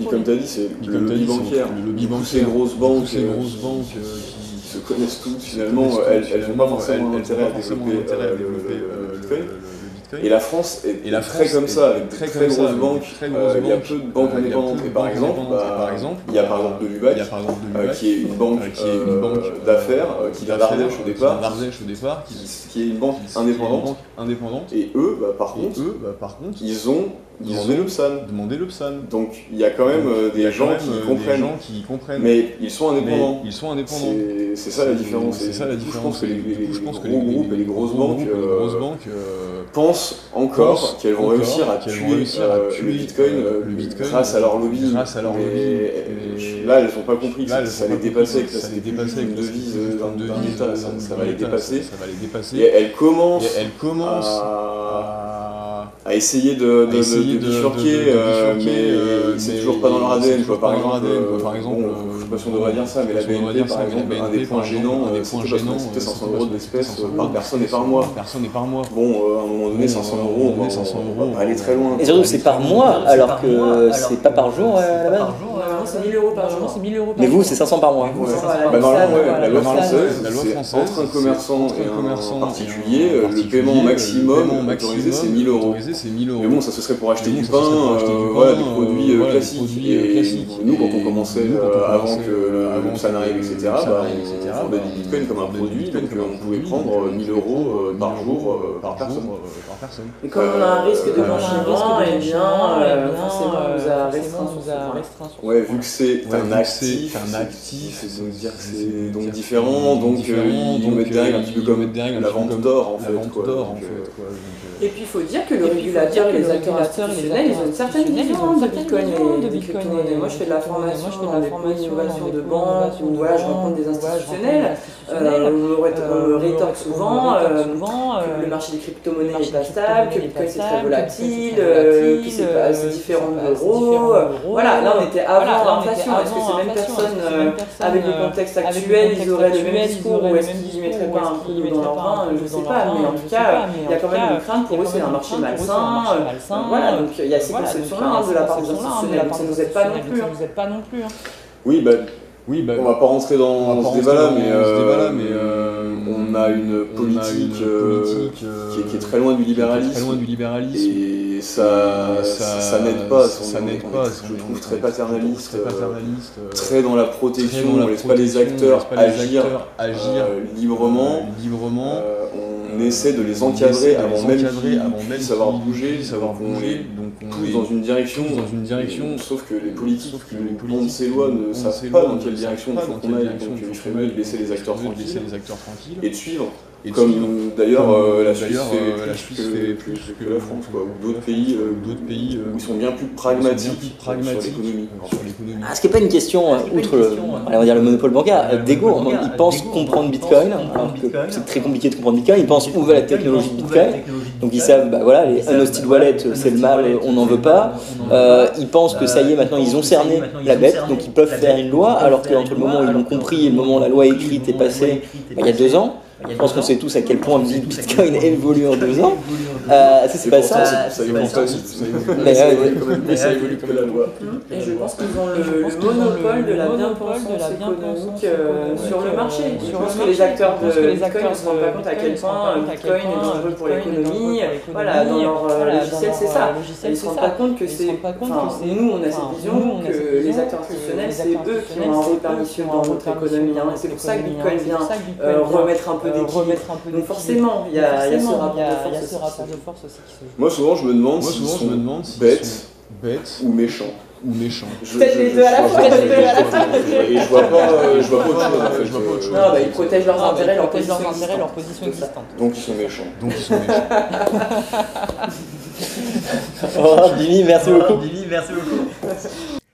Et comme tu as dit, c'est le lobby bancaire, le lobby bancaire, ces grosses banques, ces grosses banques qui se connaissent toutes finalement, elles n'ont pas forcément intérêt à développer le Bitcoin. Et la France est, et la très comme ça, avec très, très grosses banques. Euh, il y a peu de banques indépendantes. Et par exemple, bah, il y a par exemple de l'UBAC, euh, qui est une banque euh, d'affaires qui vient d'Ardèche au départ, qui est une banque indépendante. Et eux, bah, par contre, ils ont Demandez le PSAN. Demandez le PSAN. Donc il y a quand même euh, des, gens, qui euh, comprennent. gens qui comprennent. Mais ils sont indépendants. Mais ils sont indépendants. C'est ça la différence. C'est ça la différence. Je pense que les, gros groupes et les grosses banques, euh, pensent encore qu'elles vont réussir à tuer, le, Bitcoin, grâce à leur lobby. Grâce à leur lobby. Là, elles n'ont pas compris que ça allait dépasser, que ça allait dépasser une devise d'un État. Ça va les dépasser. Ça va les dépasser. Et elles commencent à essayer de, de, essayer de, bifurquer, euh, mais, euh, c'est toujours pas dans leur ADN. Quoi. Par, exemple, euh, par exemple, bon, je sais pas si on devrait dire ça, mais la BNP, par exemple, un des points gênants, c'était 500 euros d'espèces par personne et par mois. Personne et par mois. Bon, à un moment donné, 500 euros, on va aller très loin. Et surtout, c'est par mois, alors que c'est pas par jour à la base. C'est 1000 euros par jour. Mais vous, c'est 500 par mois. La loi française, c'est entre un commerçant et un particulier, le paiement maximum autorisé, c'est 1000 euros c'est 1000 euros. Mais bon, ça ce serait pour acheter du pain, voilà, des produits classiques. Et nous, quand on commençait avant que ça n'arrive, etc., on vendait du bitcoin comme un produit, donc on pouvait prendre 1000 euros par jour par personne. Et comme on a un risque de blanchiment, et bien, forcément, on nous a restreint sur Ouais, vu que c'est un actif, c'est donc dire que c'est donc différent, donc ils vont mettre des règles un petit peu comme la vente d'or en fait. Et puis il faut dire que le régulateur et les acteurs institutionnels, ils ont une certaine vision de Bitcoin et des crypto-monnaies. Moi, je fais de la formation dans des pôles d'innovation de banque, où voilà, je rencontre des institutionnels. Euh, on me rétorque souvent euh, que le marché des crypto-monnaies n'est pas stable, que Bitcoin c'est très volatile, que c'est différent de l'euro. Voilà, là on était avant l'inflation. Est-ce que ces mêmes personnes, avec le contexte actuel, ils auraient le même discours ou est-ce qu'ils ne mettraient pas un prix dans leur vin Je ne sais pas, mais en tout cas, il y a quand même une crainte pour eux, c'est un marché malsain. Voilà, donc il y a ces conceptions-là de la part des institutionnels, ça ne nous aide pas non plus. Oui, bah. Oui, bah, on va pas rentrer dans, ce débat-là, mais, euh, mais euh, on a une politique, euh, qui, est, très loin du libéralisme. Très loin du libéralisme. Et ça, ça, ça, n'aide pas. Ça n'aide pas. Je trouve très paternaliste, très dans la protection. on ne laisse pas les acteurs agir librement. Essaie de les encadrer avant même qu'ils puissent avoir bougé, savoir bouger, donc on dans une direction, dans une direction. Sauf que les politiques, sauf que les politiques ces lois ne savent pas dans quelle direction il faut qu'on aille, donc il faut mieux laisser les acteurs tranquilles et de suivre. Comme d'ailleurs euh, la Suisse fait plus que la France, ou d'autres pays où ils sont bien plus pragmatiques sur l'économie. Ah, ce qui n'est pas une question, outre on va dire le monopole bancaire, d'ego. Ils pensent comprendre Bitcoin, alors que c'est très compliqué de comprendre Bitcoin. Ils pensent où va la technologie de Bitcoin. Donc ils savent, bah voilà, les unhosted wallet, c'est le mal, on n'en veut pas. Euh, ils pensent que ça y est, maintenant ils ont cerné la bête, donc ils peuvent faire une loi, alors qu'entre le moment où ils l'ont compris et le moment où la loi écrite est passée, bah, il y a deux ans. Je pense qu'on sait tous à quel point Bitcoin évolue en deux ans. Euh, c'est pas ça. Ça ça évolue comme la loi. Et je pense qu'ils ont le monopole de la bien-pensance économique euh, sur le marché. Je pense que les acteurs de Bitcoin ne se rendent pas compte à quel point Bitcoin est dangereux pour l'économie. Voilà, dans leur euh, logiciel, c'est ça. Ils ne se rendent pas compte que c'est. Nous, on a cette vision que les acteurs institutionnels, c'est eux qui ont un rôle pernicieux dans notre économie. Hein. C'est pour ça que Bitcoin vient remettre un peu peu Donc forcément, il y a, y a ce rapport de force aussi qui se joue. Moi souvent je me demande s'ils sont bêtes, bêtes ou méchants ou méchants. Peut-être les deux à la fois. Et je vois pas, je vois pas autre chose. En fait, je vois pas autre chose. Non, bah, ils protègent leurs intérêts, leur position leur position existante. Donc ils sont méchants. Donc ils sont méchants. oh, Billy, merci beaucoup. Billy, merci beaucoup.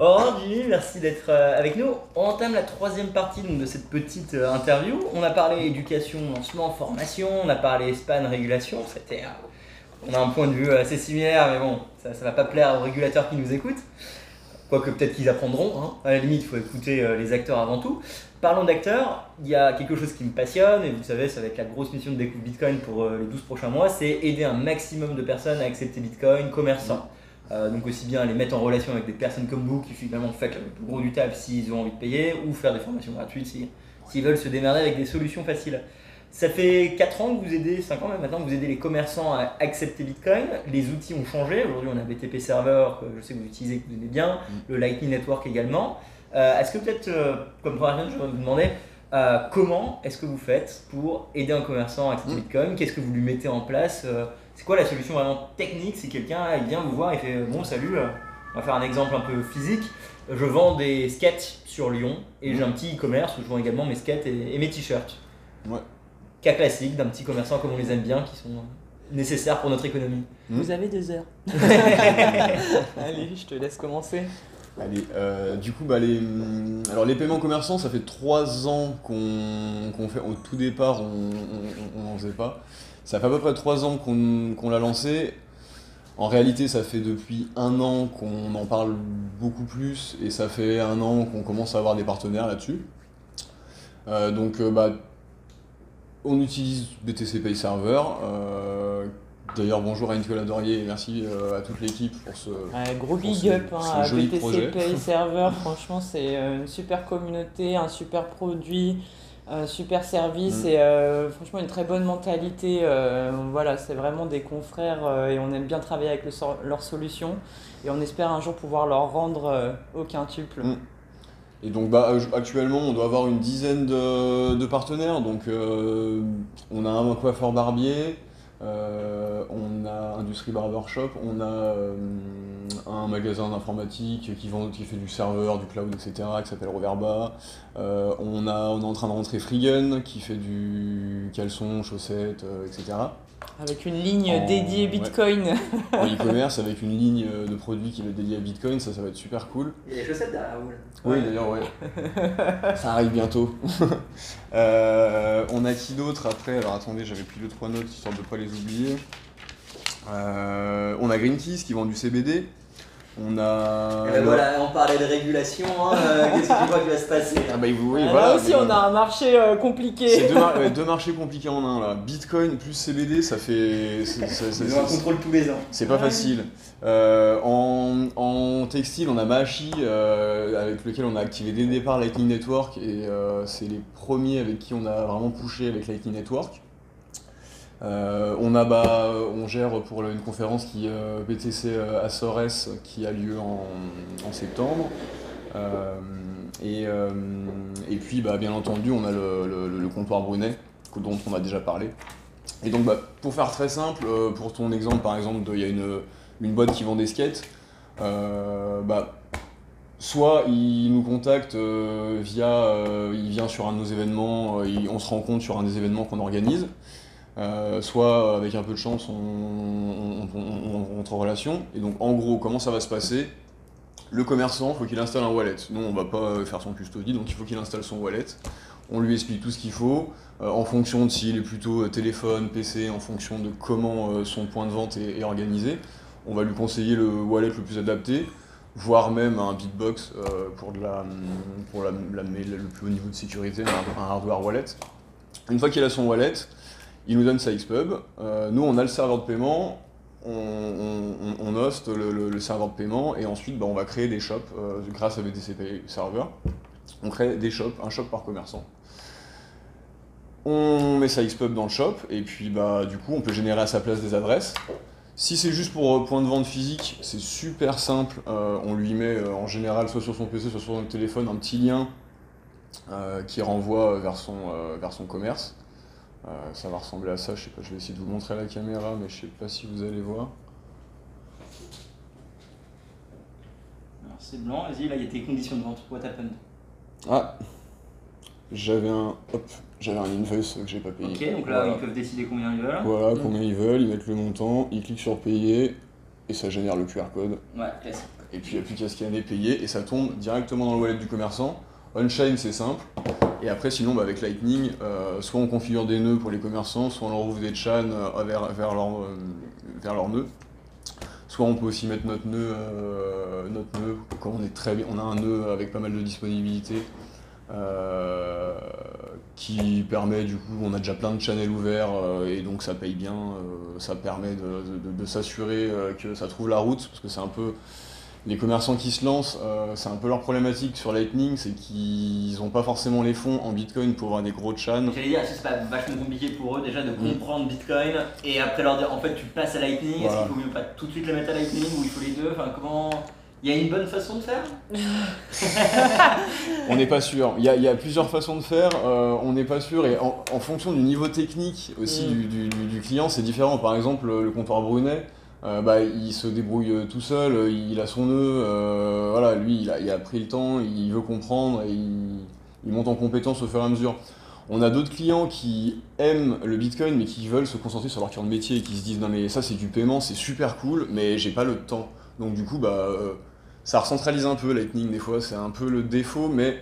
Jimmy, merci d'être euh, avec nous. On entame la troisième partie de cette petite euh, interview. On a parlé éducation, lancement, formation, on a parlé span, régulation. C'était, euh, on a un point de vue assez similaire, mais bon, ça ne va pas plaire aux régulateurs qui nous écoutent. Quoique peut-être qu'ils apprendront. Hein. À la limite, il faut écouter les acteurs avant tout. Parlons d'acteurs, il y a quelque chose qui me passionne, et vous savez, ça va être la grosse mission de Découvre Bitcoin pour les 12 prochains mois, c'est aider un maximum de personnes à accepter Bitcoin, commerçants. Euh, donc aussi bien les mettre en relation avec des personnes comme vous qui finalement font le gros du table s'ils ont envie de payer ou faire des formations gratuites s'ils veulent se démerder avec des solutions faciles. Ça fait 4 ans que vous aidez, 5 ans même maintenant, que vous aidez les commerçants à accepter Bitcoin. Les outils ont changé. Aujourd'hui, on a BTP Server que je sais que vous utilisez, que vous aimez bien, mm. le Lightning Network également. Euh, est-ce que peut-être, euh, comme première je vais vous demander comment est-ce que vous faites pour aider un commerçant à accepter mm. Bitcoin? Qu'est-ce que vous lui mettez en place c'est quoi la solution vraiment technique si quelqu'un vient vous voir et fait bon salut, euh, on va faire un exemple un peu physique. Je vends des skates sur Lyon et j'ai un petit e-commerce où je vends également mes skates et, mes t-shirts. Ouais. Cas classique d'un petit commerçant comme on les aime bien qui sont nécessaires pour notre économie. Vous avez deux heures. Allez, je te laisse commencer. Allez, euh, du coup, bah, les, alors les paiements commerçants, ça fait trois ans qu'on fait. Au tout départ, on n'en faisait pas. Ça fait à peu près trois ans qu'on l'a lancé. En réalité, ça fait depuis un an qu'on en parle beaucoup plus et ça fait un an qu'on commence à avoir des partenaires là-dessus. Euh, donc, euh, bah, on utilise BTC Pay Server. Euh, d'ailleurs, bonjour à Nicolas Dorier et merci à toute l'équipe pour ce. gros big up hein, à BTC Pay Server. Franchement, c'est une super communauté, un super produit super service mm. et euh, franchement une très bonne mentalité. Euh, voilà, c'est vraiment des confrères euh, et on aime bien travailler avec leurs solutions et on espère un jour pouvoir leur rendre au quintuple. Mm. Et donc bah, actuellement on doit avoir une dizaine de, de partenaires. Donc on a un coiffeur barbier, euh, on a Industrie Barbershop, on a euh, un magasin d'informatique qui, vend, qui fait du serveur, du cloud, etc., qui s'appelle Roverba. Euh, on, a, on est en train de rentrer Freegun, qui fait du caleçon, chaussettes, etc. Avec une ligne dédiée Bitcoin. en e-commerce, avec une ligne de produits qui va être dédiée à Bitcoin, ça, ça va être super cool. Il y a des chaussettes derrière vous. Oui, d'ailleurs, ouais. ça arrive bientôt. Euh, on a qui d'autre après? Alors attendez, j'avais pris deux trois notes histoire de ne pas les oublier. Euh, on a Greenpeace qui vend du CBD. On a. Ben voilà, on parlait de régulation, hein, euh, qu'est-ce que tu vois qui va se passer ah bah, ah, Là aussi, on a un marché euh, compliqué. C'est deux, marchés compliqués en un là. Bitcoin plus CBD, ça fait. C'est un contrôle tous les ans. C'est pas facile. Euh, en, textile, on a Machi avec lequel on a activé dès le départ Lightning Network et c'est les premiers avec qui on a vraiment poussé avec Lightning Network. Euh, on, a, bah, on gère pour une conférence qui euh, BTC euh, Açores qui a lieu en, septembre. Et, puis, bah, bien entendu, on a le, comptoir Brunet, dont on a déjà parlé. Et donc, bah, pour faire très simple, pour ton exemple, par exemple, il y a une, une boîte qui vend des skates. bah, soit il nous contacte via, il vient sur un de nos événements, on se rencontre sur un des événements qu'on organise. Euh, soit avec un peu de chance on, rentre en relation. Et donc en gros, comment ça va se passer? Le commerçant, il faut qu'il installe un wallet. Nous, on va pas faire son custody, donc il faut qu'il installe son wallet. On lui explique tout ce qu'il faut, euh, en fonction de s'il est plutôt euh, téléphone, PC, en fonction de comment son point de vente est, organisé. On va lui conseiller le wallet le plus adapté, voire même un beatbox pour, la, pour la, le plus haut niveau de sécurité, un, hardware wallet. Une fois qu'il a son wallet, il nous donne sa Xpub. Euh, nous, on a le serveur de paiement, on, hoste le, serveur de paiement et ensuite bah, on va créer des shops euh, grâce à BTC Server. On crée des shops, un shop par commerçant. On met sa Xpub dans le shop et puis bah du coup on peut générer à sa place des adresses. Si c'est juste pour euh, point de vente physique, c'est super simple. On lui met en général soit sur son PC, soit sur son téléphone un petit lien qui renvoie vers son commerce. Ça va ressembler à ça, je sais pas, je vais essayer de vous montrer à la caméra, mais je sais pas si vous allez voir. c'est blanc, vas-y, là il y a tes conditions de vente, what happened? Ah, j'avais un, hop, j'avais un invoice que j'ai pas payé. Ok, donc là, ils peuvent décider combien ils veulent. Voilà, combien ils veulent, ils mettent le montant, ils cliquent sur payer, et ça génère le QR code. Ouais, classique. Et puis il n'y a plus qu'à scanner, payer, et ça tombe directement dans le wallet du commerçant. Onchain, c'est simple. Et après, sinon, bah, avec Lightning, euh, soit on configure des nœuds pour les commerçants, soit on leur ouvre des chans euh, vers, vers, leur, euh, vers leurs nœuds. Soit on peut aussi mettre notre nœud, notre nœud on est très on a un nœud avec pas mal de disponibilité. Euh, qui permet du coup, on a déjà plein de channels ouverts euh, et donc ça paye bien, euh, ça permet de, s'assurer que ça trouve la route parce que c'est un peu les commerçants qui se lancent, c'est un peu leur problématique sur Lightning, c'est qu'ils n'ont pas forcément les fonds en Bitcoin pour avoir des gros chans. J'allais dire, c'est pas vachement compliqué pour eux déjà de mm. comprendre Bitcoin et après leur dire en fait tu passes à Lightning, est-ce qu'il faut mieux pas tout de suite les mettre à Lightning ou il faut les deux? Enfin comment? Il y a une bonne façon de faire? On n'est pas sûr. Il y, a, plusieurs façons de faire. Euh, on n'est pas sûr. Et en, fonction du niveau technique aussi mm. du, client, c'est différent. Par exemple, le comptoir Brunet, euh, bah, il se débrouille tout seul. Il a son nœud. Euh, voilà, lui, il a, pris le temps. Il veut comprendre. Et il, monte en compétence au fur et à mesure. On a d'autres clients qui aiment le Bitcoin mais qui veulent se concentrer sur leur cœur de métier et qui se disent non mais ça c'est du paiement, c'est super cool, mais j'ai pas le temps. Donc du coup bah ça recentralise un peu Lightning des fois, c'est un peu le défaut, mais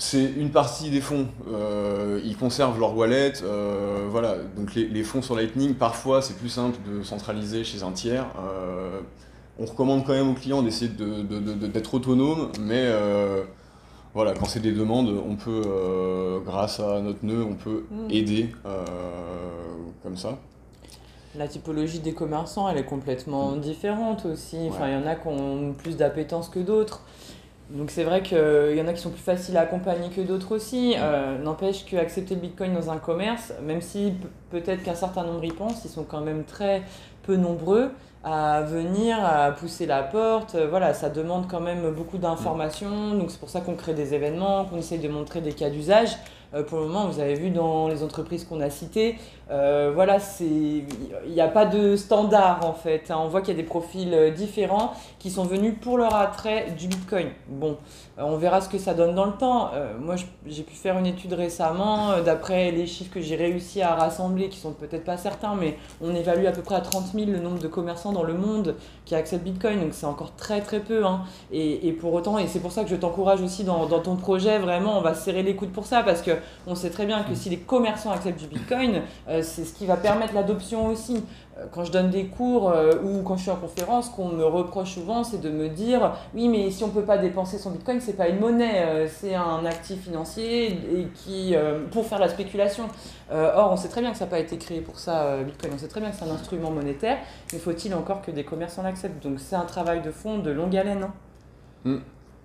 c'est une partie des fonds. Euh, ils conservent leur wallet, euh, voilà. Donc les, fonds sur Lightning, parfois c'est plus simple de centraliser chez un tiers. Euh, on recommande quand même aux clients d'essayer d'être autonome, mais voilà, quand c'est des demandes, on peut, grâce à notre nœud, on peut mm. aider comme ça. La typologie des commerçants, elle est complètement mm. différente aussi. Enfin, il y en a qui ont plus d'appétence que d'autres. Donc c'est vrai qu'il y en a qui sont plus faciles à accompagner que d'autres aussi. Mm. Euh, n'empêche qu'accepter le Bitcoin dans un commerce, même si peut-être qu'un certain nombre y pensent, ils sont quand même très peu nombreux à venir, à pousser la porte. Euh, voilà, ça demande quand même beaucoup d'informations. Donc c'est pour ça qu'on crée des événements, qu'on essaye de montrer des cas d'usage. Euh, pour le moment, vous avez vu dans les entreprises qu'on a citées, euh, voilà, il n'y a pas de standard en fait. Hein. On voit qu'il y a des profils euh, différents qui sont venus pour leur attrait du Bitcoin. Bon, on verra ce que ça donne dans le temps. moi, j'ai pu faire une étude récemment, d'après les chiffres que j'ai réussi à rassembler, qui sont peut-être pas certains, mais on évalue à peu près à 30 000 le nombre de commerçants dans le monde qui acceptent Bitcoin, donc c'est encore très très peu. Hein. Et, pour autant, et c'est pour ça que je t'encourage aussi dans, dans ton projet, vraiment, on va serrer les coudes pour ça, parce que on sait très bien que si les commerçants acceptent du Bitcoin, euh, c'est ce qui va permettre l'adoption aussi. Euh, quand je donne des cours euh, ou quand je suis en conférence, qu'on me reproche souvent, c'est de me dire oui, mais si on ne peut pas dépenser son Bitcoin, c'est pas une monnaie, c'est un actif financier et qui pour faire la spéculation. or, on sait très bien que ça n'a pas été créé pour ça, Bitcoin. On sait très bien que c'est un instrument monétaire, mais faut-il encore que des commerçants l'acceptent Donc, c'est un travail de fond de longue haleine. Hein. Mmh.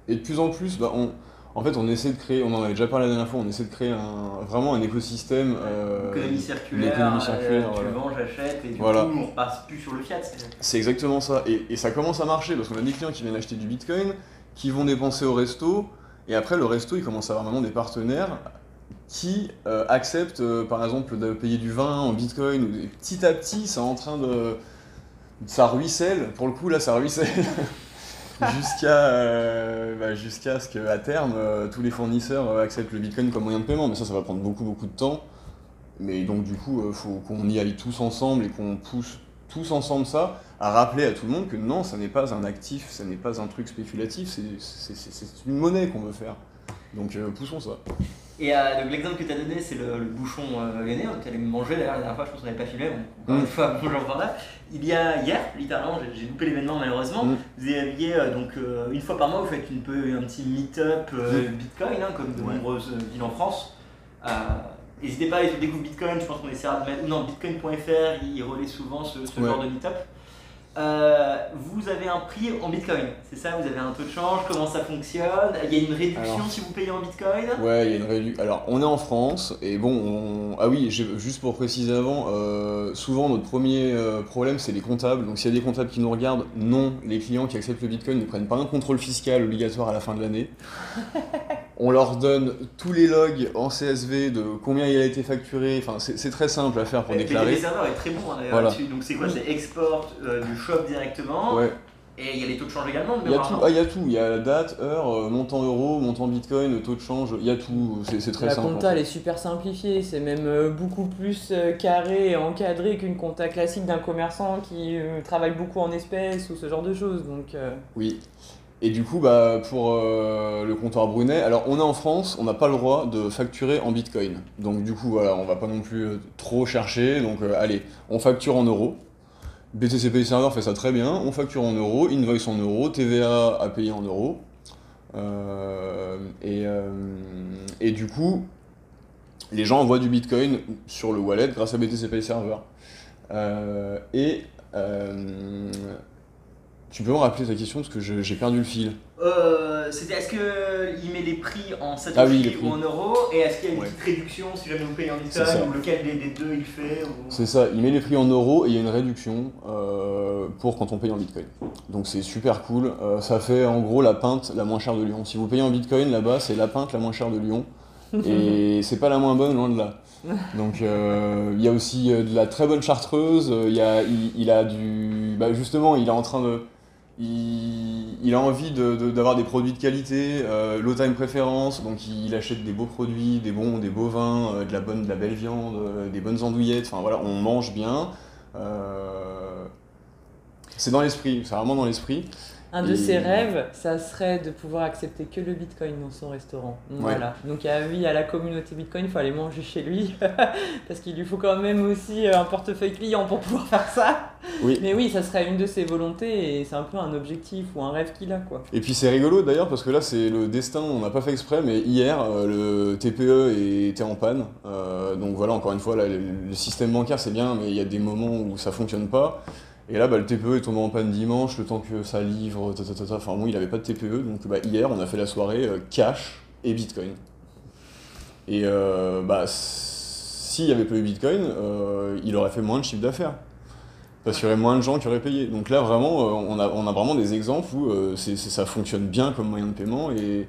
Et de plus en plus, bah, on en fait, on essaie de créer, on en avait déjà parlé la dernière fois, on essaie de créer un, vraiment un écosystème. Euh, économie circulaire, économie circulaire euh, tu vends, j'achète, et du coup, on repasse plus sur le fiat. C'est exactement ça. Et, ça commence à marcher parce qu'on a des clients qui viennent acheter du bitcoin, qui vont dépenser au resto, et après, le resto, il commence à avoir maintenant des partenaires qui euh, acceptent, euh, par exemple, de payer du vin en bitcoin, et petit à petit, c'est en train de. Ça ruisselle, pour le coup, là, ça ruisselle. jusqu'à euh, bah, jusqu'à ce qu'à terme, euh, tous les fournisseurs euh, acceptent le Bitcoin comme moyen de paiement. Mais ça, ça va prendre beaucoup, beaucoup de temps. Mais donc, du coup, il faut qu'on y aille tous ensemble et qu'on pousse tous ensemble ça, à rappeler à tout le monde que non, ça n'est pas un actif, ça n'est pas un truc spéculatif, c'est une monnaie qu'on veut faire. Donc, poussons ça. Et euh, donc l'exemple que tu as donné, c'est le, bouchon euh, gainé, tu allais me manger d'ailleurs la dernière fois, je pense qu'on n'avait pas filmé, bon, encore une fois, bonjour là. Il y a hier, littéralement, j'ai loupé l'événement malheureusement, mm. vous aviez euh, donc euh, une fois par mois, vous faites une peu, un petit meet-up mm. Bitcoin, hein, comme de nombreuses villes en France. N'hésitez pas à aller sur Bitcoin, je pense qu'on essaiera de mettre. Non, bitcoin.fr, il relaie souvent ce, ce genre de meet-up. Euh, vous avez un prix en bitcoin, c'est ça? Vous avez un taux de change Comment ça fonctionne? Il y a une réduction si vous payez en bitcoin? Ouais, il y a une réduction. Alors, on est en France et bon, ah oui, juste pour préciser avant, euh, souvent notre premier euh, problème c'est les comptables. Donc, s'il y a des comptables qui nous regardent, non, les clients qui acceptent le bitcoin ne prennent pas un contrôle fiscal obligatoire à la fin de l'année. on leur donne tous les logs en CSV de combien il a été facturé. Enfin, c'est très simple à faire pour déclarer. Le serveur est très bon hein, d'ailleurs là-dessus. Donc, c'est quoi? C'est export du directement. Et il y a les taux de change également Il y a tout, ah, il y a tout, il y a la date, heure, euh, montant euro, montant bitcoin, taux de change, il y a tout, c'est très simple. La compta elle est super simplifiée, c'est même euh, beaucoup plus euh, carré et encadré qu'une compta classique d'un commerçant qui travaille beaucoup en espèces ou ce genre de choses. Donc, Oui, et du coup, bah, pour le comptoir Brunet, alors on est en France, on n'a pas le droit de facturer en bitcoin. Donc du coup, voilà, on va pas non plus trop chercher, donc allez, on facture en euros. BTC Pay Server fait ça très bien, on facture en euros, invoice en euros, TVA à payer en euros. Euh, euh, et, du coup, les gens envoient du Bitcoin sur le wallet grâce à BTC Pay Server. Euh, et tu peux me rappeler ta question parce que j'ai perdu le fil. Euh, C'était est-ce qu'il met les prix en satoshi ah ou en euros et est-ce qu'il y a une petite réduction si jamais vous payez en bitcoin ou lequel des, deux il fait C'est ça, il met les prix en euros et il y a une réduction euh, pour quand on paye en bitcoin. Donc c'est super cool. Euh, ça fait en gros la pinte la moins chère de Lyon. Si vous payez en bitcoin là-bas, c'est la pinte la moins chère de Lyon. et c'est pas la moins bonne, loin de là. Donc euh, il y a aussi de la très bonne chartreuse. Il, y a, il, a du. Bah, justement, il est en train de il, a envie d'avoir des produits de qualité, euh, low time préférence, donc il, achète des beaux produits, des bons, des beaux vins, euh, de la bonne, de la belle viande, euh, des bonnes andouillettes. Enfin voilà, on mange bien. c'est dans l'esprit, c'est vraiment dans l'esprit. Un de ses rêves, ça serait de pouvoir accepter que le Bitcoin dans son restaurant. Voilà. Donc à, oui, à la communauté Bitcoin, il faut aller manger chez lui parce qu'il lui faut quand même aussi euh, un portefeuille client pour pouvoir faire ça. Oui. Mais oui, ça serait une de ses volontés et c'est un peu un objectif ou un rêve qu'il a quoi. Et puis c'est rigolo d'ailleurs parce que là c'est le destin, on n'a pas fait exprès, mais hier euh, le TPE était en panne. Euh, donc voilà, encore une fois, le, le système bancaire c'est bien, mais il y a des moments où ça fonctionne pas. Et là, bah, le TPE est tombé en panne dimanche, le temps que ça livre, enfin bon, il n'avait pas de TPE, donc bah, hier, on a fait la soirée euh, cash et Bitcoin. Et euh, bah, s'il n'y avait pas eu Bitcoin, euh, il aurait fait moins de chiffre d'affaires. Parce qu'il y aurait moins de gens qui auraient payé. Donc là, vraiment, on a, on, a, vraiment des exemples où ça fonctionne bien comme moyen de paiement et,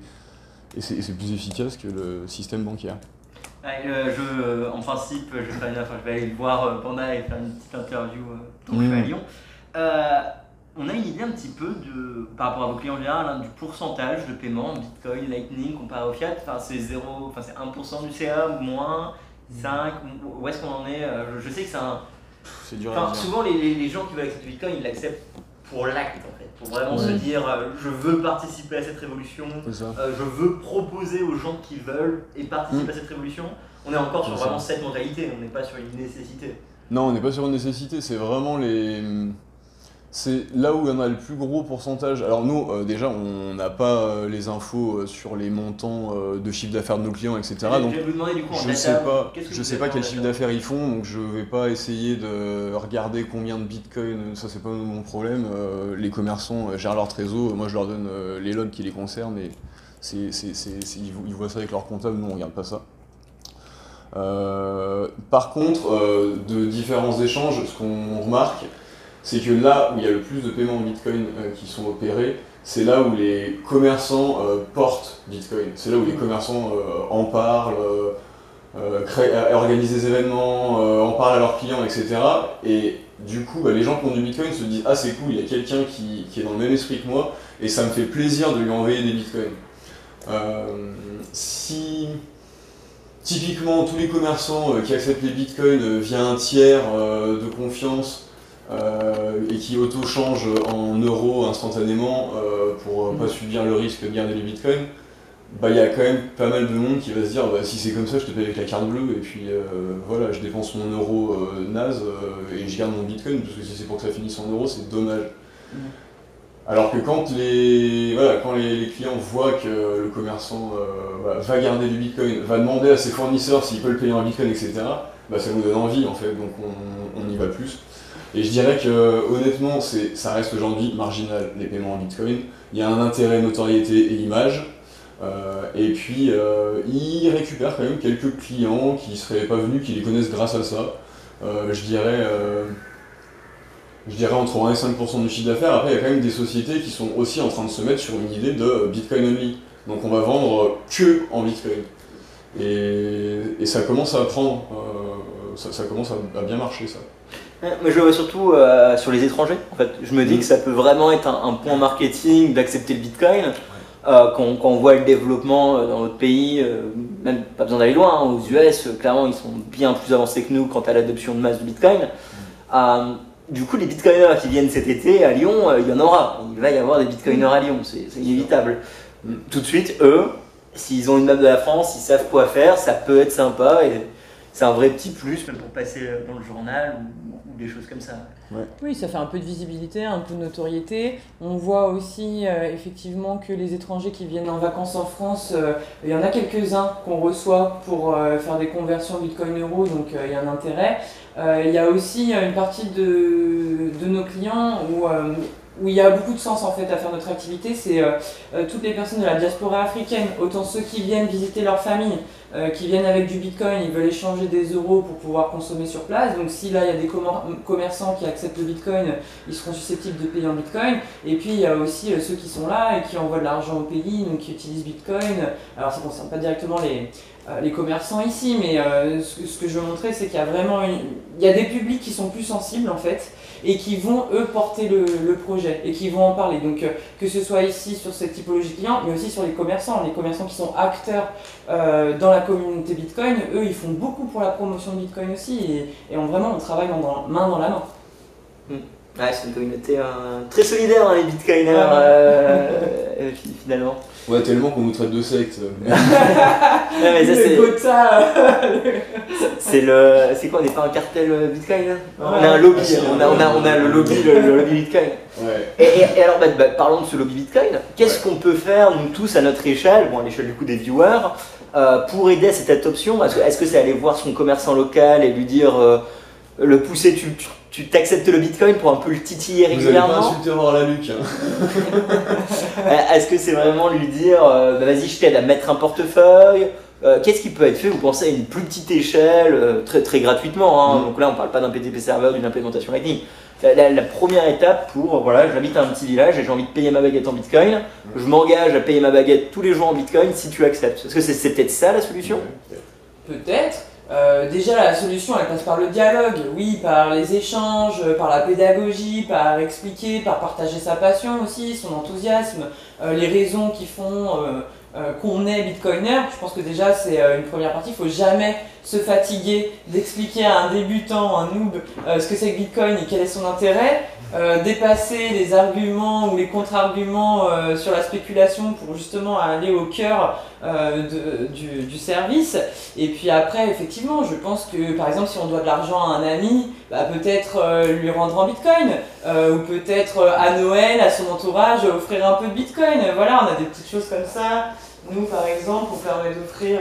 et c'est plus efficace que le système bancaire. Je, en principe, je vais, enfin, je vais aller le voir Panda et faire une petite interview quand je vais à Lyon. Euh, on a une idée un petit peu de, par rapport à vos clients en général hein, du pourcentage de paiement Bitcoin, Lightning comparé au fiat. Enfin, c'est 0, enfin c'est 1% du CA ou moins, 5, où est-ce qu'on en est je, sais que c'est un. C'est dur à dire. Souvent, les, les, gens qui veulent accepter Bitcoin, ils l'acceptent pour l'acte en fait, pour vraiment se dire je veux participer à cette révolution, je veux proposer aux gens qui veulent et participer mm. à cette révolution. On est encore sur vraiment cette mentalité, on n'est pas sur une nécessité. Non, on n'est pas sur une nécessité, c'est vraiment les c'est là où on a le plus gros pourcentage. Alors nous, euh, déjà, on n'a pas euh, les infos euh, sur les montants de chiffre d'affaires de nos clients, etc. Donc, je ne sais pas, je sais pas quel chiffre d'affaires ils font, donc je vais pas essayer de regarder combien de bitcoin. Ça, c'est pas mon problème. les commerçants gèrent leur trésor. Moi, je leur donne les logs qui les concernent et c'est, ils, voient ça avec leur comptable. Nous, on regarde pas ça. Par contre, de différents échanges, ce qu'on remarque, c'est que là où il y a le plus de paiements en Bitcoin euh, qui sont opérés, c'est là où les commerçants euh, portent Bitcoin. C'est là où les commerçants euh, en parlent, organisent des événements, en parlent à leurs clients, etc. Et du coup, bah, les gens qui ont du Bitcoin se disent Ah, c'est cool, il y a quelqu'un qui, est dans le même esprit que moi, et ça me fait plaisir de lui envoyer des Bitcoins. si typiquement tous les commerçants qui acceptent les Bitcoins via un tiers de confiance euh, et qui auto-change en euros instantanément euh, pour pas subir le risque de garder les bitcoins, bah il y a quand même pas mal de monde qui va se dire bah, si c'est comme ça je te paye avec la carte bleue et puis euh, voilà je dépense mon euro naze et je garde mon bitcoin parce que si c'est pour que ça finisse en euros c'est dommage. Mm. Alors que quand les, clients voient que le commerçant va garder du bitcoin, va demander à ses fournisseurs s'ils peuvent le payer en bitcoin, etc., bah, ça nous donne envie en fait, donc on, on y va plus. Et je dirais que honnêtement, ça reste aujourd'hui marginal les paiements en Bitcoin. Il y a un intérêt, notoriété et image. Euh, et puis, euh, ils récupèrent quand même quelques clients qui ne seraient pas venus, qui les connaissent grâce à ça. Euh, je dirais je dirais entre 1 et 5% du chiffre d'affaires. Après, il y a quand même des sociétés qui sont aussi en train de se mettre sur une idée de Bitcoin only. Donc on va vendre que en Bitcoin. Et, ça commence à prendre, ça, commence à, bien marcher ça. Moi, je le vois surtout sur les étrangers. En fait, je me dis mm. que ça peut vraiment être un, un point marketing d'accepter le Bitcoin. Euh, quand, on voit le développement euh, dans notre pays, euh, même pas besoin d'aller loin, hein, aux US, clairement ils sont bien plus avancés que nous quant à l'adoption de masse du Bitcoin. Du coup, les Bitcoiners qui viennent cet été à Lyon, il y en aura. Il va y avoir des Bitcoiners à Lyon, c'est inévitable. Tout de suite, eux, s'ils ont une map de la France, ils savent quoi faire, ça peut être sympa et c'est un vrai petit plus, même pour passer dans le journal ou, des choses comme ça. Oui, ça fait un peu de visibilité, un peu de notoriété. On voit aussi euh, effectivement que les étrangers qui viennent en vacances en France, euh, il y en a quelques-uns qu'on reçoit pour euh, faire des conversions Bitcoin-Euro, donc il y a un intérêt. Il y a aussi une partie de, de nos clients où où il y a beaucoup de sens en fait à faire notre activité, c'est euh, euh, toutes les personnes de la diaspora africaine, autant ceux qui viennent visiter leur famille, euh, qui viennent avec du bitcoin, ils veulent échanger des euros pour pouvoir consommer sur place. Donc si là il y a des commerçants qui acceptent le bitcoin, ils seront susceptibles de payer en bitcoin. Et puis il y a aussi ceux qui sont là et qui envoient de l'argent au pays, donc qui utilisent bitcoin. Alors ça ne concerne pas directement les, les commerçants ici, mais ce, que je veux montrer c'est qu'il y a vraiment il y a des publics qui sont plus sensibles en fait et qui vont eux porter le, projet et qui vont en parler. Donc euh, que ce soit ici sur cette typologie client, mais aussi sur les commerçants, les commerçants qui sont acteurs euh, dans la communauté Bitcoin, eux ils font beaucoup pour la promotion de Bitcoin aussi et, et on, vraiment on travaille main dans la main. Hmm. c'est une communauté euh, très solidaire, hein, les bitcoiners, finalement. Ouais, tellement qu'on nous traite de secte. mais c'est le. C'est quoi On n'est pas un cartel euh, Bitcoin là? On a un lobby, on a, on a, on a le lobby, le, lobby Bitcoin. Ouais. Et, alors, bah, bah, parlons de ce lobby Bitcoin. Qu'est-ce qu'on peut faire, nous tous, à notre échelle, bon, à l'échelle du coup des viewers, euh, pour aider à cette adoption? Est-ce que c'est aller voir son commerçant local et lui dire. Euh, le pousser, tu, tu t'acceptes le bitcoin pour un peu le titiller régulièrement. Vous pas voir la Luc. Hein. Euh, est-ce que c'est vraiment lui dire euh, bah, vas-y, je t'aide à mettre un portefeuille euh, Qu'est-ce qui peut être fait? Vous pensez à une plus petite échelle, très, très gratuitement. Hein. Mm. Donc là, on parle pas d'un PTP serveur, d'une implémentation Lightning. La, la, première étape pour, voilà, j'habite un petit village et j'ai envie de payer ma baguette en bitcoin. Mm. Je m'engage à payer ma baguette tous les jours en bitcoin si tu acceptes. Est-ce que c'est, peut-être ça la solution? Peut-être. Euh, déjà, la solution, elle passe par le dialogue, oui, par les échanges, par la pédagogie, par expliquer, par partager sa passion aussi, son enthousiasme, euh, les raisons qui font euh, qu'on est bitcoiner. Je pense que déjà, c'est une première partie. Il faut jamais se fatiguer d'expliquer à un débutant, un noob, ce que c'est que Bitcoin et quel est son intérêt. Euh, dépasser les arguments ou les contre-arguments euh, sur la spéculation pour justement aller au cœur euh, du, service. Et puis après, effectivement, je pense que par exemple, si on doit de l'argent à un ami, bah, peut-être lui rendre en bitcoin, ou peut-être à Noël, à son entourage, offrir un peu de bitcoin. Voilà, on a des petites choses comme ça. Nous, par exemple, on permet d'offrir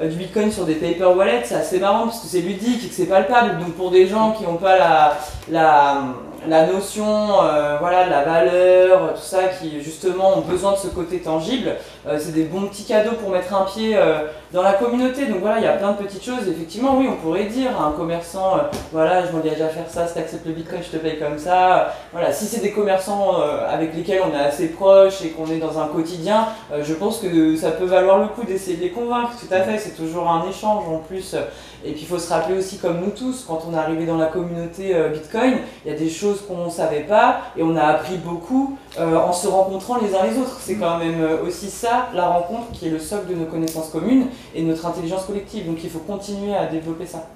du bitcoin sur des paper wallets. C'est assez marrant parce que c'est ludique et que c'est palpable. Donc, pour des gens qui n'ont pas la, la la notion euh, voilà, de la valeur, tout ça, qui justement ont besoin de ce côté tangible. Euh, c'est des bons petits cadeaux pour mettre un pied euh, dans la communauté. Donc voilà, il y a plein de petites choses. Effectivement, oui, on pourrait dire à un commerçant, voilà, je m'engage à faire ça, si tu le bitcoin, je te paye comme ça. Voilà, si c'est des commerçants avec lesquels on est assez proche et qu'on est dans un quotidien, je pense que ça peut valoir le coup d'essayer de les convaincre. Tout à fait, c'est toujours un échange en plus. Et puis il faut se rappeler aussi, comme nous tous, quand on est arrivé dans la communauté Bitcoin, il y a des choses qu'on ne savait pas et on a appris beaucoup euh, en se rencontrant les uns les autres. C'est quand même euh, aussi ça, la rencontre, qui est le socle de nos connaissances communes et de notre intelligence collective. Donc il faut continuer à développer ça.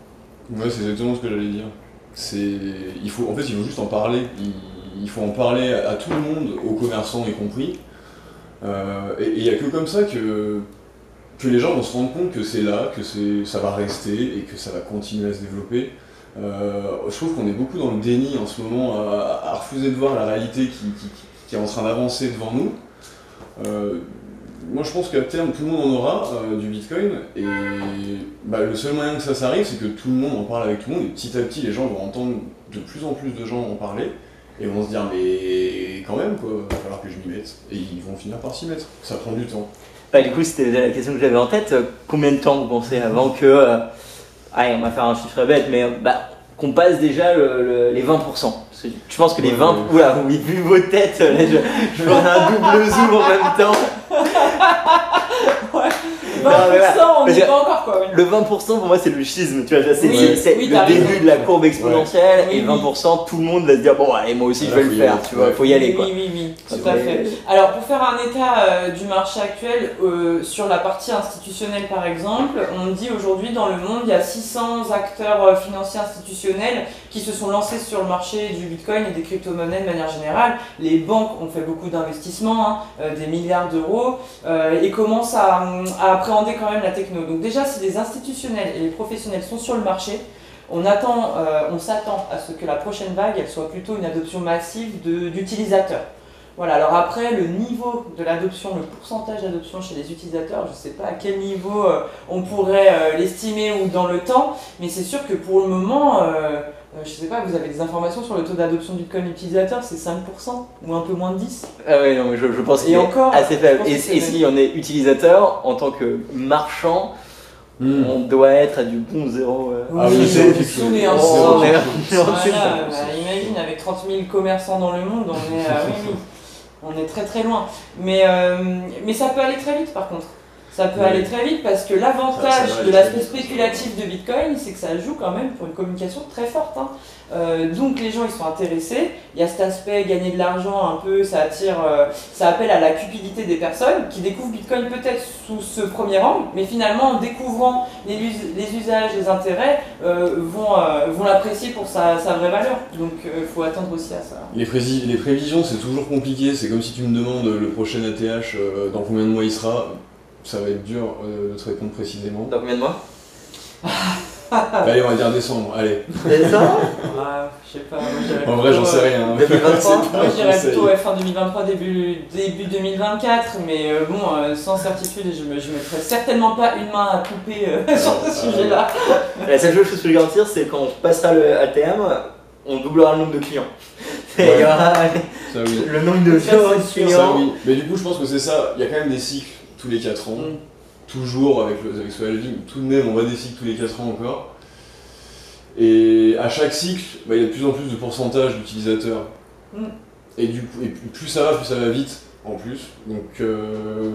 Ouais, c'est exactement ce que j'allais dire. Il faut, en fait, il faut juste en parler. Il, faut en parler à, tout le monde, aux commerçants y compris. Euh, et il n'y a que comme ça que, que les gens vont se rendre compte que c'est là, que ça va rester et que ça va continuer à se développer. Euh, je trouve qu'on est beaucoup dans le déni en ce moment, à, refuser de voir la réalité qui, est en train d'avancer devant nous. Euh, moi je pense qu'à terme tout le monde en aura euh, du Bitcoin et bah, le seul moyen que ça s'arrive c'est que tout le monde en parle avec tout le monde et petit à petit les gens vont entendre de plus en plus de gens en parler et vont se dire mais quand même quoi, va falloir que je m'y mette. Et ils vont finir par s'y mettre. Ça prend du temps. Bah, du coup, c'était la question que j'avais en tête. Combien de temps vous pensez avant que. Euh, allez, on va faire un chiffre bête, mais bah, qu'on passe déjà les 20% Je pense que les 20. Oula, oui, vu vos têtes, je, je ferai un double zoom en même temps. ouais. 20%, on n'est pas encore quoi. Le 20% pour moi c'est le schisme, tu vois, c'est le début de la courbe exponentielle et 20% tout le monde va se dire bon allez moi aussi je vais le faire, tu vois, il faut y aller quoi. Oui, oui, oui, tout à fait. Alors pour faire un état euh, du marché actuel, euh, sur la partie institutionnelle par exemple, on dit aujourd'hui dans le monde il y a 600 acteurs euh, financiers institutionnels qui se sont lancés sur le marché du bitcoin et des crypto-monnaies de manière générale. Les banques ont fait beaucoup d'investissements, hein, des milliards d'euros, et commencent à, à appréhender quand même la techno. Donc déjà, si les institutionnels et les professionnels sont sur le marché, on, attend, euh, on s'attend à ce que la prochaine vague, elle soit plutôt une adoption massive d'utilisateurs. Voilà, alors après, le niveau de l'adoption, le pourcentage d'adoption chez les utilisateurs, je ne sais pas à quel niveau euh, on pourrait euh, l'estimer ou dans le temps, mais c'est sûr que pour le moment, euh, je sais pas, vous avez des informations sur le taux d'adoption du Bitcoin utilisateur, c'est 5% ou un peu moins de 10 Ah oui, non, je, je pense qu'il est encore, assez faible. Et, si on est utilisateur, en tant que marchand, hmm. on doit être à du bon zéro. Euh. Oui, ah oui, c'est on est en oh, Imagine, avec 30 000 commerçants dans le monde, on est, euh, oui, oui, on est très très loin. Mais, mais ça peut aller très vite par contre. Ça peut aller très vite parce que l'avantage de l'aspect spéculatif de Bitcoin, c'est que ça joue quand même pour une communication très forte. Hein. Euh, donc les gens ils sont intéressés. Il y a cet aspect gagner de l'argent un peu, ça attire, euh, ça appelle à la cupidité des personnes qui découvrent Bitcoin peut-être sous ce premier angle, mais finalement en découvrant les, les usages, les intérêts, euh, vont, vont l'apprécier pour sa, vraie valeur. Donc il faut attendre aussi à ça. Les, les prévisions c'est toujours compliqué. C'est comme si tu me demandes le prochain ATH dans combien de mois il sera ça va être dur euh, de te répondre précisément. Dans combien de mois Allez, on va dire décembre, allez. Décembre ah, Je sais pas. en vrai, j'en sais rien. 2023 Moi, je dirais plutôt fin 2023, début, début 2024, mais euh, bon, euh, sans certitude, je ne mettrai certainement pas une main à couper sur ce sujet-là. La seule chose que je peux garantir, c'est quand on passera le ATM, on doublera le nombre de clients. Il y aura le nombre de clients. Mais du coup, je pense que c'est ça. Il y a quand même des cycles tous les 4 ans, mm. toujours avec, le, avec ce tout de même on va des cycles tous les 4 ans encore. Et à chaque cycle, bah, il y a de plus en plus de pourcentage d'utilisateurs. Mm. Et du coup, et plus ça va, plus ça va vite en plus. Donc, euh,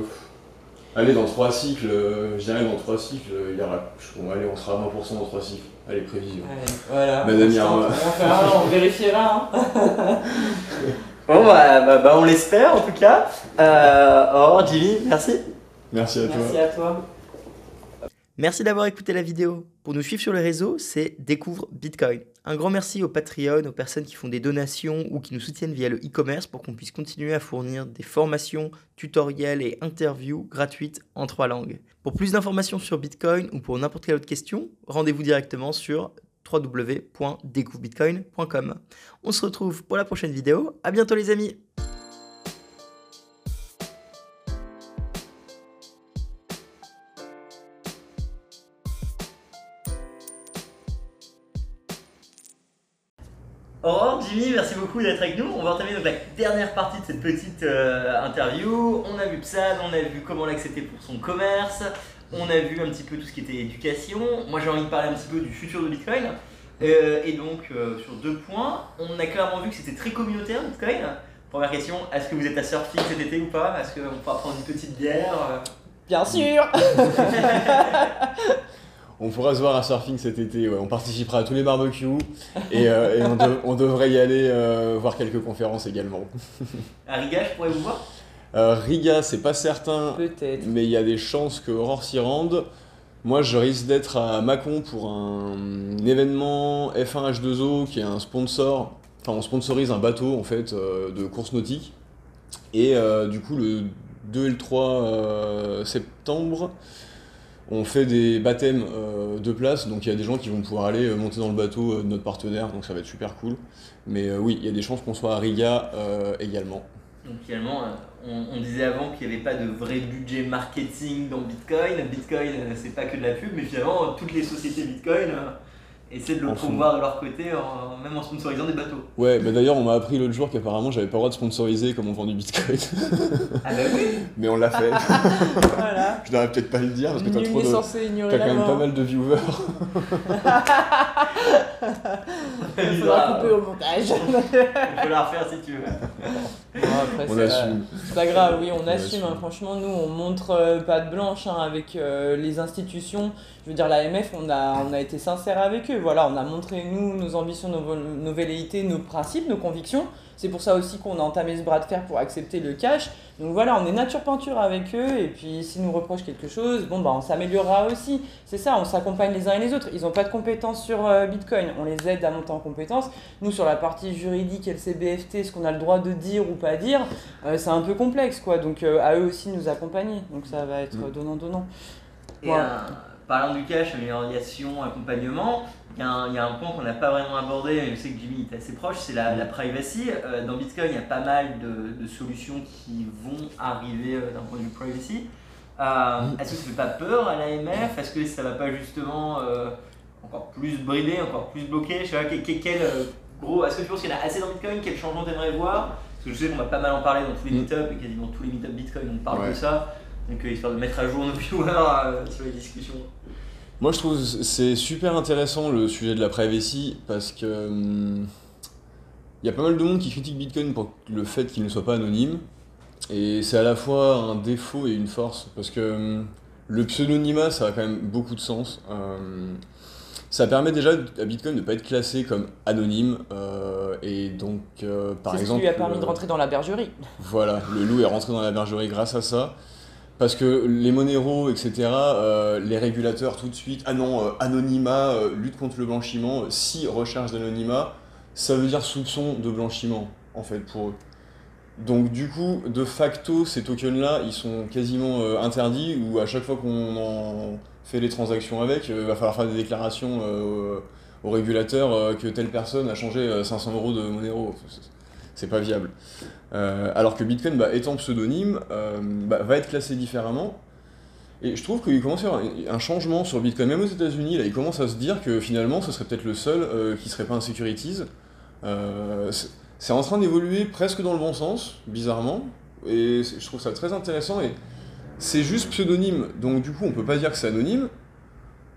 allez, dans 3 cycles, euh, je dirais dans 3 cycles, il y aura, allez, on sera à 20% dans 3 cycles. Allez, prévision. voilà. Madame on, on vérifiera. Hein. bon, bah, bah, bah, on l'espère en tout cas. Euh, au revoir, Jimmy, merci. Merci à toi. Merci à toi. Merci d'avoir écouté la vidéo. Pour nous suivre sur les réseaux, c'est Découvre Bitcoin. Un grand merci aux Patreon, aux personnes qui font des donations ou qui nous soutiennent via le e-commerce pour qu'on puisse continuer à fournir des formations, tutoriels et interviews gratuites en trois langues. Pour plus d'informations sur Bitcoin ou pour n'importe quelle autre question, rendez-vous directement sur www.découvrebitcoin.com. On se retrouve pour la prochaine vidéo. À bientôt les amis. Aurore, Jimmy, merci beaucoup d'être avec nous. On va entamer donc la dernière partie de cette petite euh, interview. On a vu Psad, on a vu comment l'accepter pour son commerce, on a vu un petit peu tout ce qui était éducation. Moi j'ai envie de parler un petit peu du futur de Bitcoin. Euh, et donc euh, sur deux points, on a clairement vu que c'était très communautaire Bitcoin. Première question, est-ce que vous êtes à surfing cet été ou pas? Est-ce qu'on pourra prendre une petite bière Bien sûr On pourra se voir à surfing cet été, on participera à tous les barbecues et, euh, on, devrait y aller euh, voir quelques conférences également. À Riga, je pourrais vous voir? Euh, Riga, c'est pas certain, Peut-être. mais il y a des chances que Aurore s'y rende. Moi, je risque d'être à Mâcon pour un, événement F1 H2O qui est un sponsor. Enfin, on sponsorise un bateau en fait de course nautique. Et du coup, le 2 et le 3 septembre, on fait des baptêmes euh, de place, donc il y a des gens qui vont pouvoir aller euh, monter dans le bateau euh, de notre partenaire, donc ça va être super cool. Mais oui, il y a des chances qu'on soit à Riga également. Donc finalement, on, disait avant qu'il n'y avait pas de vrai budget marketing dans Bitcoin. Bitcoin, c'est pas que de la pub, mais finalement, toutes les sociétés Bitcoin essaient de le promouvoir de leur côté, même en sponsorisant des bateaux. Ouais, bah d'ailleurs, on m'a appris l'autre jour qu'apparemment, j'avais pas le droit de sponsoriser comme on vend du bitcoin. ah bah oui Mais on l'a fait. voilà. Je devrais peut-être pas le dire parce que t'as trop de. T'as quand même pas mal de viewers. Il faudra couper au montage. on peut la refaire si tu veux. on assume. C'est pas grave, oui, on, assume. Hein. Franchement, nous, on montre euh, pas de blanche hein, avec euh, les institutions. Je veux dire, l'AMF, on a, on a été sincère avec eux. Voilà, on a montré, nous, nos ambitions, nos, nos velléités, nos principes, nos convictions. C'est pour ça aussi qu'on a entamé ce bras de fer pour accepter le cash. Donc voilà, on est nature peinture avec eux. Et puis, s'ils nous reprochent quelque chose, bon, bah, on s'améliorera aussi. C'est ça, on s'accompagne les uns et les autres. Ils n'ont pas de compétences sur euh, Bitcoin. On les aide à monter en compétences. Nous, sur la partie juridique, LCBFT, ce qu'on a le droit de dire ou pas dire, euh, c'est un peu complexe, quoi. Donc, euh, à eux aussi de nous accompagner. Donc, ça va être mm. donnant-donnant. Et parlant du cash, amélioration, accompagnement, il y, a un, point qu'on n'a pas vraiment abordé, mais je sais que Jimmy est assez proche, c'est la, privacy. Euh, dans Bitcoin, il y a pas mal de, solutions qui vont arriver euh, d'un point de vue privacy. Euh, est-ce que ça ne fait pas peur à l'AMF Est-ce que ça ne va pas justement encore plus brider, encore plus bloquer? Je sais pas, quel, gros, est-ce que tu penses qu'il y en a assez dans Bitcoin? Quel changement t'aimerais voir? Parce que je sais qu'on va pas mal en parler dans tous les mm. meetups et quasiment tous les meetups Bitcoin, on parle de ça. Donc histoire de mettre à jour nos viewers sur les discussions. Moi, je trouve c'est super intéressant le sujet de la privacy parce que il hum, y a pas mal de monde qui critique Bitcoin pour le fait qu'il ne soit pas anonyme. Et c'est à la fois un défaut et une force parce que hum, le pseudonymat, ça a quand même beaucoup de sens. Hum, ça permet déjà à Bitcoin de ne pas être classé comme anonyme. Euh, et donc, euh, par exemple. Ce qui lui a permis de rentrer dans la bergerie. Voilà, le loup est rentré dans la bergerie grâce à ça. Parce que les Monero, etc., euh, les régulateurs tout de suite, ah non, euh, anonymat, euh, lutte contre le blanchiment, si recherche d'anonymat, ça veut dire soupçon de blanchiment, en fait, pour eux. Donc du coup, de facto, ces tokens-là, ils sont quasiment interdits, ou à chaque fois qu'on en fait les transactions avec, il va falloir faire des déclarations aux régulateurs que telle personne a changé 500 euros de Monero c'est pas viable. Euh, alors que Bitcoin, bah, étant pseudonyme, euh, bah, va être classé différemment. Et je trouve qu'il commence à y avoir un changement sur Bitcoin, même aux États-Unis, là, il commence à se dire que finalement, ce serait peut-être le seul euh, qui serait pas un securities. c'est en train d'évoluer presque dans le bon sens, bizarrement, et je trouve ça très intéressant. Et c'est juste pseudonyme, donc du coup, on peut pas dire que c'est anonyme.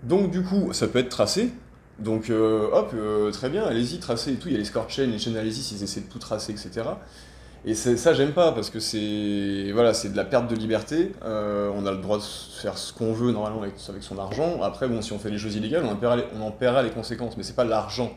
Donc du coup, ça peut être tracé, donc euh, hop, euh, très bien, allez-y, tracez et tout. Il y a les score chains, les chain analysis, ils essaient de tout tracer, etc. Et ça, j'aime pas parce que c'est voilà, c'est de la perte de liberté. Euh, on a le droit de faire ce qu'on veut normalement avec, son argent. Après, bon, si on fait les choses illégales, on en paiera les, on en paiera les conséquences. Mais c'est pas l'argent.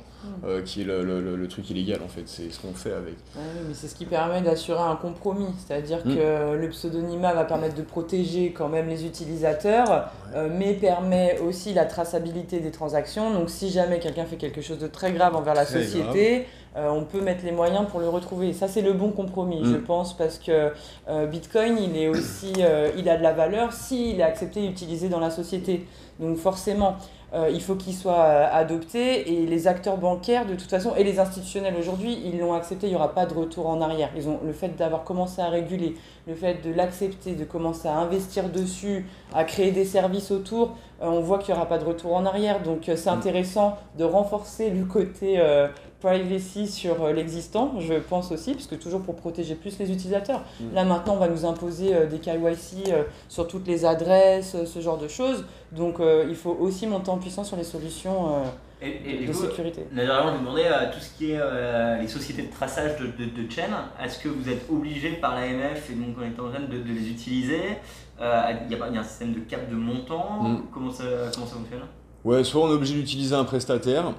Euh, qui est le, truc illégal en fait. C'est ce qu'on fait avec. oui, mais c'est ce qui permet d'assurer un compromis. C'est-à-dire mm. que le pseudonymat va permettre de protéger quand même les utilisateurs, euh, mais permet aussi la traçabilité des transactions. Donc, si jamais quelqu'un fait quelque chose de très grave envers la société. Euh, on peut mettre les moyens pour le retrouver. Ça, c'est le bon compromis, je mm. pense, parce que euh, Bitcoin, il est aussi, euh, il a de la valeur s'il est accepté et utilisé dans la société. Donc forcément, il faut qu'il soit adopté et les acteurs bancaires, de toute façon, et les institutionnels aujourd'hui, ils l'ont accepté. Il n'y aura pas de retour en arrière. Ils ont le fait d'avoir commencé à réguler, le fait de l'accepter, de commencer à investir dessus, à créer des services autour. on voit qu'il n'y aura pas de retour en arrière. Donc c'est mm. intéressant de renforcer le côté privacy sur euh, l'existant, je pense aussi, puisque toujours pour protéger plus les utilisateurs. Mm. Là maintenant, on va nous imposer euh, des KYC euh, sur toutes les adresses, ce genre de choses. Donc il faut aussi monter en puissance sur les solutions de sécurité. D'ailleurs, je vous demandais tout ce qui est les sociétés de traçage de, de, de chaînes. Est-ce que vous êtes obligé par l'AMF et donc en étant jeune de, de les utiliser? Il y, a, un système de cap de montant? Mm. comment, ça, comment ça fonctionne? Ouais, soit on est obligé d'utiliser un prestataire,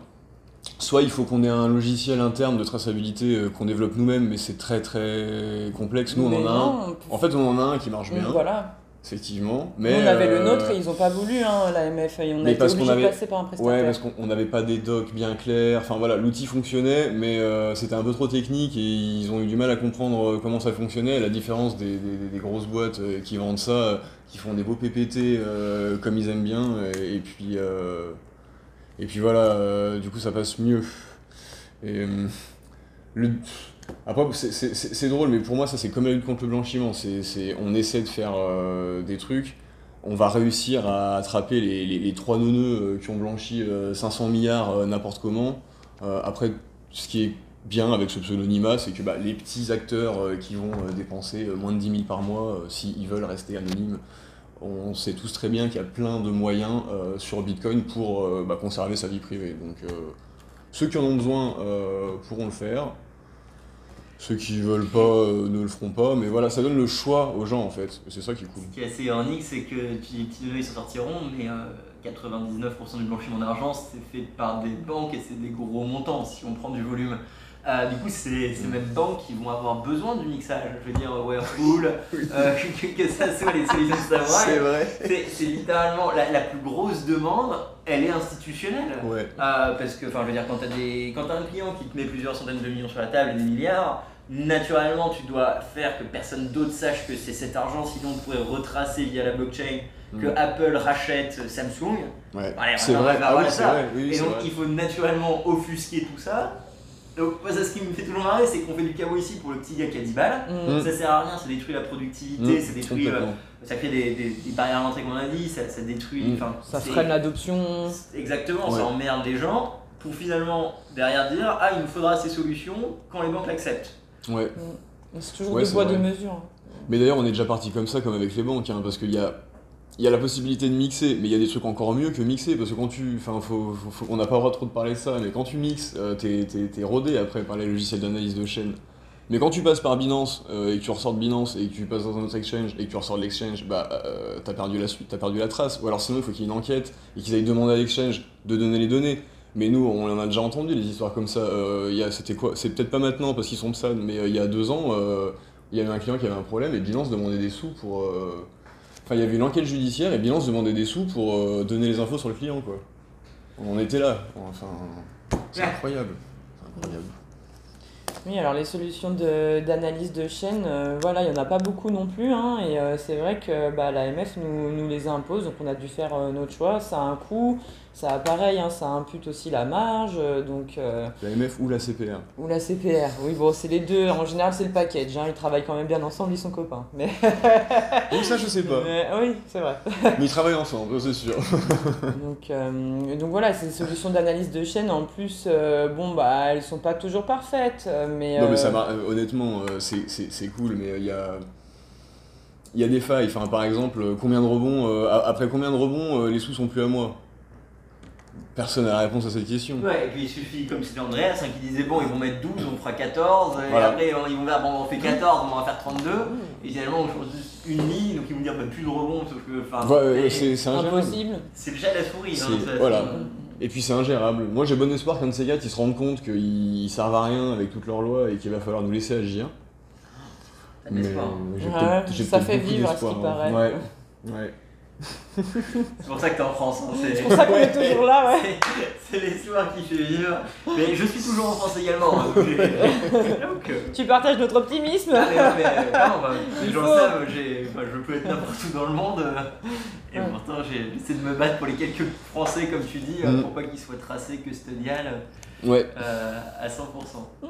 Soit il faut qu'on ait un logiciel interne de traçabilité euh, qu'on développe nous-mêmes, mais c'est très très complexe. Nous, on en a un. En fait, on en a un qui marche bien. Voilà. Effectivement. Mais on avait le euh, nôtre et ils n'ont pas voulu, hein, l'AMF. On a été obligé de passer par un prestataire. Ouais, parce qu'on n'avait pas des docs bien clairs. Enfin voilà, l'outil fonctionnait, mais euh, c'était un peu trop technique et ils ont eu du mal à comprendre comment ça fonctionnait. La différence des, des, grosses boîtes qui vendent ça, qui font des beaux PPT comme ils aiment bien, et puis et puis voilà, euh, du coup, ça passe mieux. Et, euh. Après, c'est drôle, mais pour moi, ça, c'est comme la lutte contre le blanchiment. on essaie de faire euh, des trucs. on va réussir à attraper les, les, trois neuneux qui ont blanchi 500 milliards n'importe comment. après, ce qui est bien avec ce pseudonymat, c'est que bah, les petits acteurs qui vont dépenser moins de 10 000 par mois, s'ils veulent rester anonymes, on sait tous très bien qu'il y a plein de moyens sur Bitcoin pour bah, conserver sa vie privée. Donc ceux qui en ont besoin pourront le faire. Ceux qui veulent pas euh, ne le feront pas, mais voilà, ça donne le choix aux gens en fait. C'est ça qui est cool. Ce qui est assez ironique, c'est que les petits données s'en sortiront, mais 99% euh, du blanchiment d'argent c'est fait par des banques et c'est des gros montants si on prend du volume. Euh, du coup, c'est ces mêmes banques qui vont avoir besoin du mixage. Je veux dire, Whirlpool, que, ça soit les solutions de savoir. C'est vrai. C'est littéralement la, la, plus grosse demande, elle est institutionnelle. Ouais. parce que, enfin, je veux dire, quand tu as, as, un client qui te met plusieurs centaines de millions sur la table des milliards, naturellement, tu dois faire que personne d'autre sache que c'est cet argent, sinon on pourrait retracer via la blockchain que mm. Apple rachète Samsung. Ouais. c'est vrai. Ah oui, vrai. Et donc il faut naturellement offusquer tout ça. Donc ça, ce qui me fait toujours marrer, c'est qu'on fait du chaos ici pour le petit gars qui a 10 balles. Mm. Ça sert à rien, ça détruit la productivité, mm. ça détruit... Euh, ça crée des, des, barrières à l'entrée comme on a dit, ça, ça détruit... Ça freine l'adoption. Exactement, ça emmerde les gens pour finalement derrière dire ah il nous faudra ces solutions quand les banques l'acceptent. Ouais. Mm. C'est toujours ouais, deux poids, deux mesures. Mais d'ailleurs, on est déjà parti comme ça, comme avec les banques, hein, parce qu'il y a, il y a la possibilité de mixer, mais il y a des trucs encore mieux que mixer, parce que quand tu. Enfin, faut, on n'a pas le droit trop de parler de ça, mais quand tu mixes, euh, t'es, es, rodé après par les logiciels d'analyse de chaîne. Mais quand tu passes par Binance euh, et que tu ressors de Binance et que tu passes dans un autre exchange et que tu ressors de l'exchange, bah euh, t'as perdu la suite, t'as perdu la trace. Ou alors sinon il faut qu'il y ait une enquête et qu'ils aillent demander à l'exchange de donner les données. Mais nous, on en a déjà entendu des histoires comme ça. Euh, c'était quoi C'est peut-être pas maintenant parce qu'ils sont PSAN, mais il y a deux ans, il y avait un client qui avait un problème et Binance demandait des sous pour. Enfin, il y avait une enquête judiciaire et Binance demandait des sous pour donner les infos sur le client, quoi. On en était là. Enfin, c'est incroyable. incroyable. Oui, alors les solutions d'analyse de, chaîne, voilà, il n'y en a pas beaucoup non plus. Hein, et c'est vrai que bah, l'AMF nous, nous, les impose, donc on a dû faire notre choix. Ça a un coût. Ça, pareil, hein, ça impute aussi la marge. Euh, donc, euh, la MF ou la CPR Ou la CPR, oui, bon, c'est les deux. En général, c'est le package. Hein, ils travaillent quand même bien ensemble, ils sont copains. Mais... donc, ça, je sais pas. oui, c'est vrai. Mais ils travaillent ensemble, c'est sûr. donc, euh, donc voilà, ces solutions d'analyse de chaîne, en plus, bon, bah, elles sont pas toujours parfaites. Mais, non, mais ça honnêtement, c'est cool, mais il y a il y a des failles. Enfin, par exemple, combien de rebonds, après combien de rebonds les sous sont plus à moi? Personne n'a la réponse à cette question. Ouais, et puis il suffit, comme c'était Andreas, hein, qui disait bon, ils vont mettre 12, on fera 14, et après ils vont dire bon, on fait 14, on va faire 32, et finalement on change juste une ligne, donc ils vont dire bah, plus de rebond, sauf que. Enfin, ouais, c'est impossible. C'est le chat de la souris. Hein, voilà. Et puis c'est ingérable. Moi j'ai bon espoir qu'un de ces gars qui se rendent compte qu'ils servent à rien avec toutes leurs lois et qu'il va falloir nous laisser agir. Mais, ouais, ça fait vivre à ce qui paraît. Ouais. ouais c'est pour ça que t'es en France. Hein, c'est pour ça qu'on est toujours là, ouais. C'est l'histoire qui fait vivre. Mais je suis toujours en France également. Hein, donc, euh, Tu partages notre optimisme. Ah, mais, mais, non, bah, les gens le savent, je peux être n'importe où dans le monde. Et pourtant, j'essaie de me battre pour les quelques Français, comme tu dis, mm. pour pas qu'ils soient tracés custodial. Ouais. Euh, à 100%.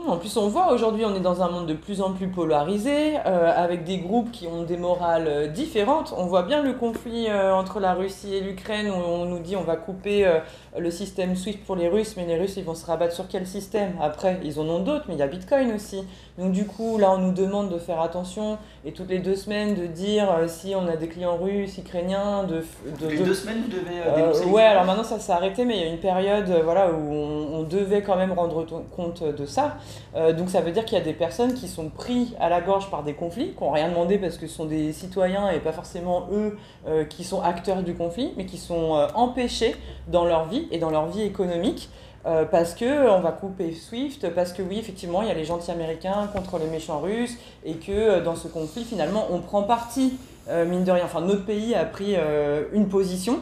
En plus, on voit aujourd'hui, on est dans un monde de plus en plus polarisé, euh, avec des groupes qui ont des morales euh, différentes. On voit bien le conflit entre la Russie et l'Ukraine, où on nous dit on va couper le système SWIFT pour les Russes, mais les Russes, ils vont se rabattre sur quel système? Après, ils en ont d'autres, mais il y a Bitcoin aussi. Donc du coup, là, on nous demande de faire attention et toutes les deux semaines de dire si on a des clients russes, ukrainiens, de... de toutes les deux semaines, vous devez Ouais, alors maintenant, ça s'est arrêté, mais il y a une période voilà, où on devait quand même rendre compte de ça. Euh, donc ça veut dire qu'il y a des personnes qui sont pris à la gorge par des conflits, qui n'ont rien demandé parce que ce sont des citoyens et pas forcément eux euh, qui sont acteurs du conflit, mais qui sont euh, empêchés dans leur vie et dans leur vie économique. parce que on va couper SWIFT, parce que oui, effectivement, il y a les gentils américains contre les méchants russes, et que dans ce conflit, finalement, on prend parti, mine de rien. Enfin, notre pays a pris une position,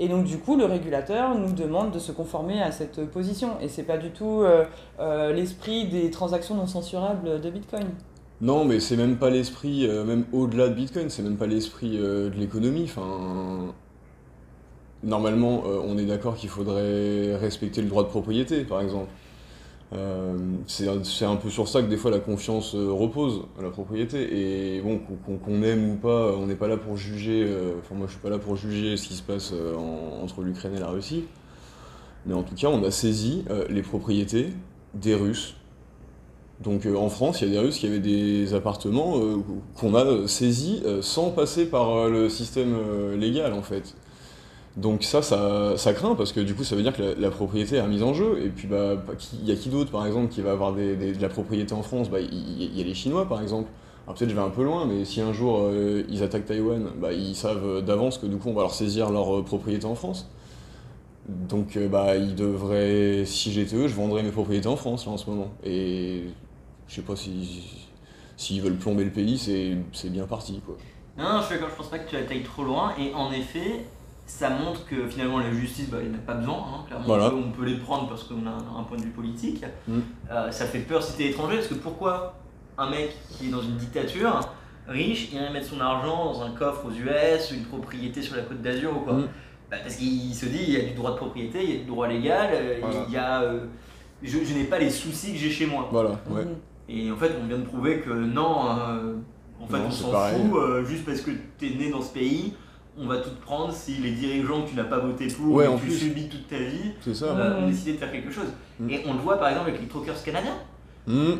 et donc du coup, le régulateur nous demande de se conformer à cette position. Et c'est pas du tout euh, euh, l'esprit des transactions non censurables de Bitcoin. Non, mais c'est même pas l'esprit, euh, même au-delà de Bitcoin, c'est même pas l'esprit de l'économie. Enfin, normalement, on est d'accord qu'il faudrait respecter le droit de propriété, par exemple. Euh, c'est un peu sur ça que des fois la confiance euh, repose, la propriété. Et bon, qu'on aime ou pas, on n'est pas là pour juger. Euh, enfin, moi, je suis pas là pour juger ce qui se passe entre l'Ukraine et la Russie. Mais en tout cas, on a saisi les propriétés des Russes. Donc en France, il y a des Russes qui avaient des appartements qu'on a saisis sans passer par le système légal, en fait. Donc ça, ça, craint parce que du coup, ça veut dire que la, propriété est mise en jeu. Et puis, bah, il y a qui d'autre, par exemple, qui va avoir des, de la propriété en France? Bah, Il y, a les Chinois, par exemple. Alors peut-être je vais un peu loin, mais si un jour euh, ils attaquent Taïwan, bah, ils savent d'avance que du coup, on va leur saisir leur euh, propriété en France. Donc, euh, bah, ils devraient, si j'étais eux, je vendrais mes propriétés en France là, en ce moment. Et je sais pas si s'ils veulent plomber le pays, c'est bien parti. Quoi. Non, je suis d'accord, je pense pas que tu attaques trop loin. Et en effet, ça montre que finalement la justice, bah, il n'y en a pas besoin. Hein, clairement, on, peut, les prendre parce qu'on a un, point de vue politique. Mm. Euh, ça fait peur si tu es étranger, parce que pourquoi un mec qui est dans une dictature, riche, irait mettre son argent dans un coffre aux US, une propriété sur la côte d'Azur ou quoi mm. bah, Parce qu'il se dit, il y a du droit de propriété, il y a du droit légal, euh, il y a... Euh, je, n'ai pas les soucis que j'ai chez moi. Voilà, Et en fait, on vient de prouver que non, en fait, on s'en fout, juste parce que tu es né dans ce pays, on va tout prendre si les dirigeants que tu n'as pas voté pour, ouais, que tu subis toute ta vie, euh, ont décidé de faire quelque chose. Mm. Et on le voit par exemple avec les truckers canadiens. Mm.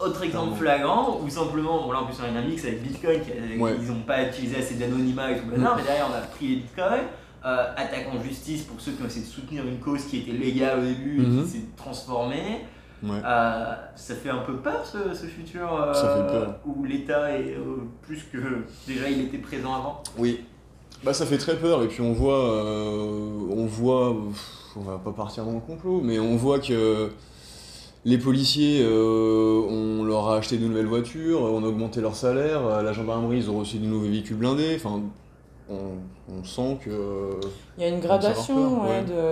Autre exemple flagrant, ou simplement, bon là en plus on a un mix avec Bitcoin, ils n'ont pas utilisé assez d'anonymat et tout, mm. mais derrière on a pris les Bitcoins, euh, attaque en justice pour ceux qui ont essayé de soutenir une cause qui était légale au début et qui mm-hmm. s'est transformée. Euh, ça fait un peu peur ce, ce futur euh, où l'État est plus que déjà il était présent avant. Oui, bah ça fait très peur et puis on voit, euh, on voit, on va pas partir dans le complot, mais on voit que les policiers, euh, on leur a acheté de nouvelles voitures, on a augmenté leur salaire, la gendarmerie ils ont reçu de nouveaux véhicules blindés, enfin sent que. Il y a une gradation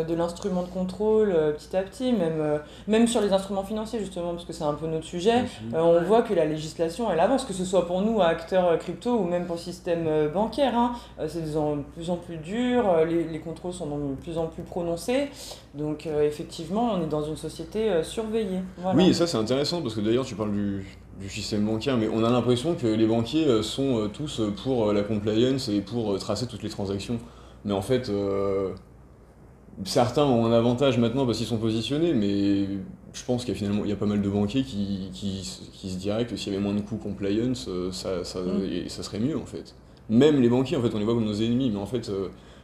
de, l'instrument de contrôle euh, petit à petit, même, euh, même sur les instruments financiers justement, parce que c'est un peu notre sujet. Euh, on voit que la législation elle avance, que ce soit pour nous, acteurs crypto, ou même pour le système bancaire. Hein. c'est de plus en plus dur, les, les, contrôles sont de plus en plus prononcés. Donc effectivement, on est dans une société surveillée. Oui, et ça c'est intéressant, parce que d'ailleurs tu parles du du système bancaire, mais on a l'impression que les banquiers euh, sont euh, tous euh, pour la compliance et pour tracer toutes les transactions. Mais en fait, certains ont un avantage maintenant parce qu'ils sont positionnés, mais je pense qu'il y a finalement il y a pas mal de banquiers qui, qui, se diraient que s'il y avait moins de coûts compliance, ça, ça, mm. ça, serait mieux en fait. Même les banquiers, en fait, on les voit comme nos ennemis, mais en fait,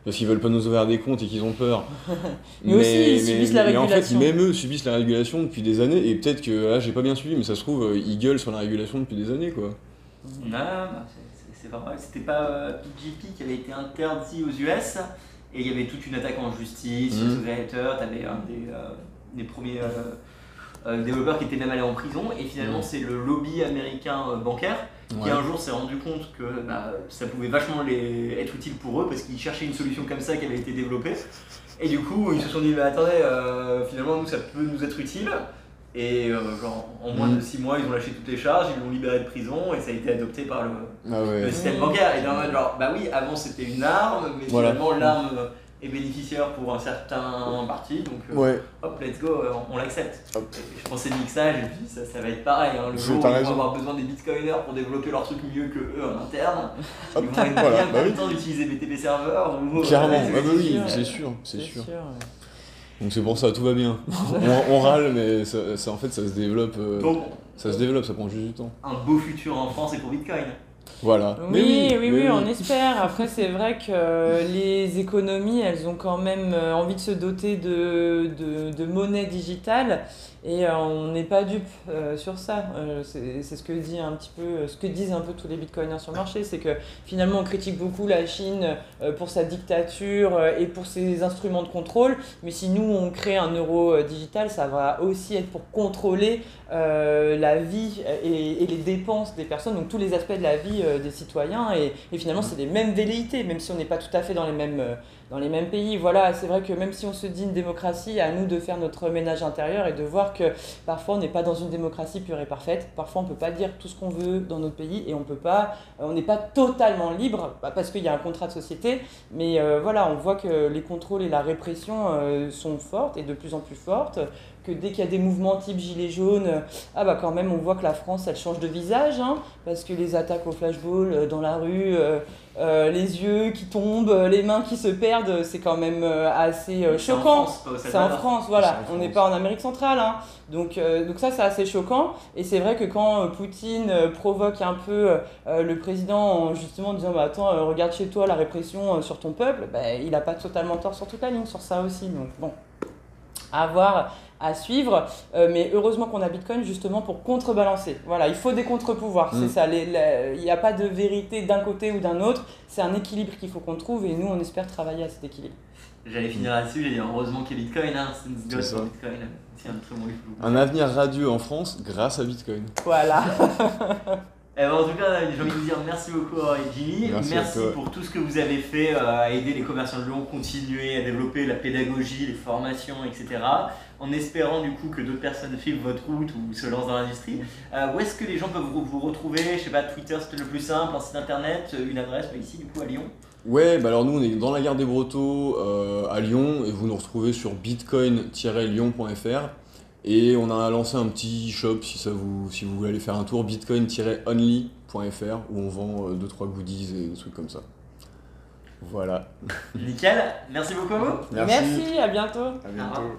parce qu'ils veulent pas nous ouvrir des comptes et qu'ils ont peur. mais, aussi, ils subissent la régulation. Mais en fait, même eux subissent la régulation depuis des années, et peut-être que là, j'ai pas bien suivi, mais ça se trouve, euh, ils gueulent sur la régulation depuis des années, quoi. Non, bah, c'est vrai, c'était pas PGP euh, qui avait été interdit aux US, et il y avait toute une attaque en justice, mmh. créateurs, t'avais un des, euh, des premiers développeurs qui étaient même allés en prison, et finalement, mmh. c'est le lobby américain bancaire qui un jour s'est rendu compte que bah, ça pouvait vachement les... être utile pour eux parce qu'ils cherchaient une solution comme ça qui avait été développée. Et du coup, ils se sont dit, mais attendez, euh, finalement, nous, ça peut nous être utile. Et euh, genre, en moins de 6 mm. mois, ils ont lâché toutes les charges, ils l'ont libéré de prison et ça a été adopté par le, ah système bancaire. Et dans genre, bah oui, avant c'était une arme, mais finalement, l'arme est bénéficiaire pour un certain parti, donc euh, hop, let's go, euh, on, l'accepte. Je pensais mixage, et puis ça, ça va être pareil. Hein, le jour où on va avoir besoin des bitcoiners pour développer leur truc mieux que eux en interne, ils vont être voilà, bien bah d'utiliser BTP serveur. Carrément, ah bah oui, c'est sûr, c'est sûr. Donc c'est pour ça, tout va bien. on, râle, mais ça, en fait ça se développe. Euh, ça se développe, ça prend juste du temps. Un beau futur en France et pour Bitcoin. Voilà. Oui, oui, oui, on espère. Après, c'est vrai que les économies, elles ont quand même euh, envie de se doter de, de, de monnaie digitale. Et euh, on n'est pas dupe euh, sur ça. Euh, c'est ce que dit un petit peu, ce que disent un peu tous les bitcoiners sur le marché, c'est que finalement on critique beaucoup la Chine pour sa dictature et pour ses instruments de contrôle, mais si nous on crée un euro digital, ça va aussi être pour contrôler la vie et, les dépenses des personnes, donc tous les aspects de la vie des citoyens. Et, finalement c'est les mêmes velléités, même si on n'est pas tout à fait dans les mêmes dans les mêmes pays. Voilà, c'est vrai que même si on se dit une démocratie, à nous de faire notre ménage intérieur et de voir que parfois on n'est pas dans une démocratie pure et parfaite. Parfois on ne peut pas dire tout ce qu'on veut dans notre pays et on peut pas, n'est pas totalement libre bah, parce qu'il y a un contrat de société. Mais voilà, on voit que les contrôles et la répression sont fortes et de plus en plus fortes que dès qu'il y a des mouvements type gilet jaune, ah bah quand même on voit que la France elle change de visage, hein, parce que les attaques au flashball euh, dans la rue, euh, euh, les yeux qui tombent, les mains qui se perdent, c'est quand même assez choquant. C'est en France, voilà, on n'est pas en Amérique centrale. Hein. Donc, donc ça c'est assez choquant, et c'est vrai que quand Poutine provoque un peu le président en justement disant bah, attends, regarde chez toi la répression sur ton peuple, bah, il n'a pas totalement tort sur toute la ligne sur ça aussi. Donc bon, à voir à suivre. Euh, mais heureusement qu'on a Bitcoin justement pour contrebalancer. Voilà, il faut des contre-pouvoirs. C'est mm. ça. Il n'y a pas de vérité d'un côté ou d'un autre. C'est un équilibre qu'il faut qu'on trouve et nous, on espère travailler à cet équilibre. J'allais finir là-dessus, j'ai dit heureusement qu'il y a Bitcoin, hein, c'est Bitcoin. C'est un très bon Un avenir radieux en France grâce à Bitcoin. Voilà. Eh ben, en tout cas, j'ai envie de vous dire merci beaucoup Jimmy. Merci, pour tout ce que vous avez fait euh, à aider les commerçants de Lyon, continuer à développer la pédagogie, les formations, etc. En espérant du coup que d'autres personnes suivent votre route ou se lancent dans l'industrie. Euh, où est-ce que les gens peuvent vous, retrouver? Je sais pas, Twitter c'était le plus simple, un site internet, euh, une adresse ici du coup à Lyon Ouais, bah alors nous on est dans la gare des Brotteaux à Lyon et vous nous retrouvez sur bitcoin-lyon.fr. Et on a lancé un petit shop si, ça vous, si vous voulez aller faire un tour, bitcoin-only.fr, où on vend 2-3 euh, goodies et des trucs comme ça. Voilà. Nickel, merci beaucoup à vous. Merci, à bientôt. À bientôt.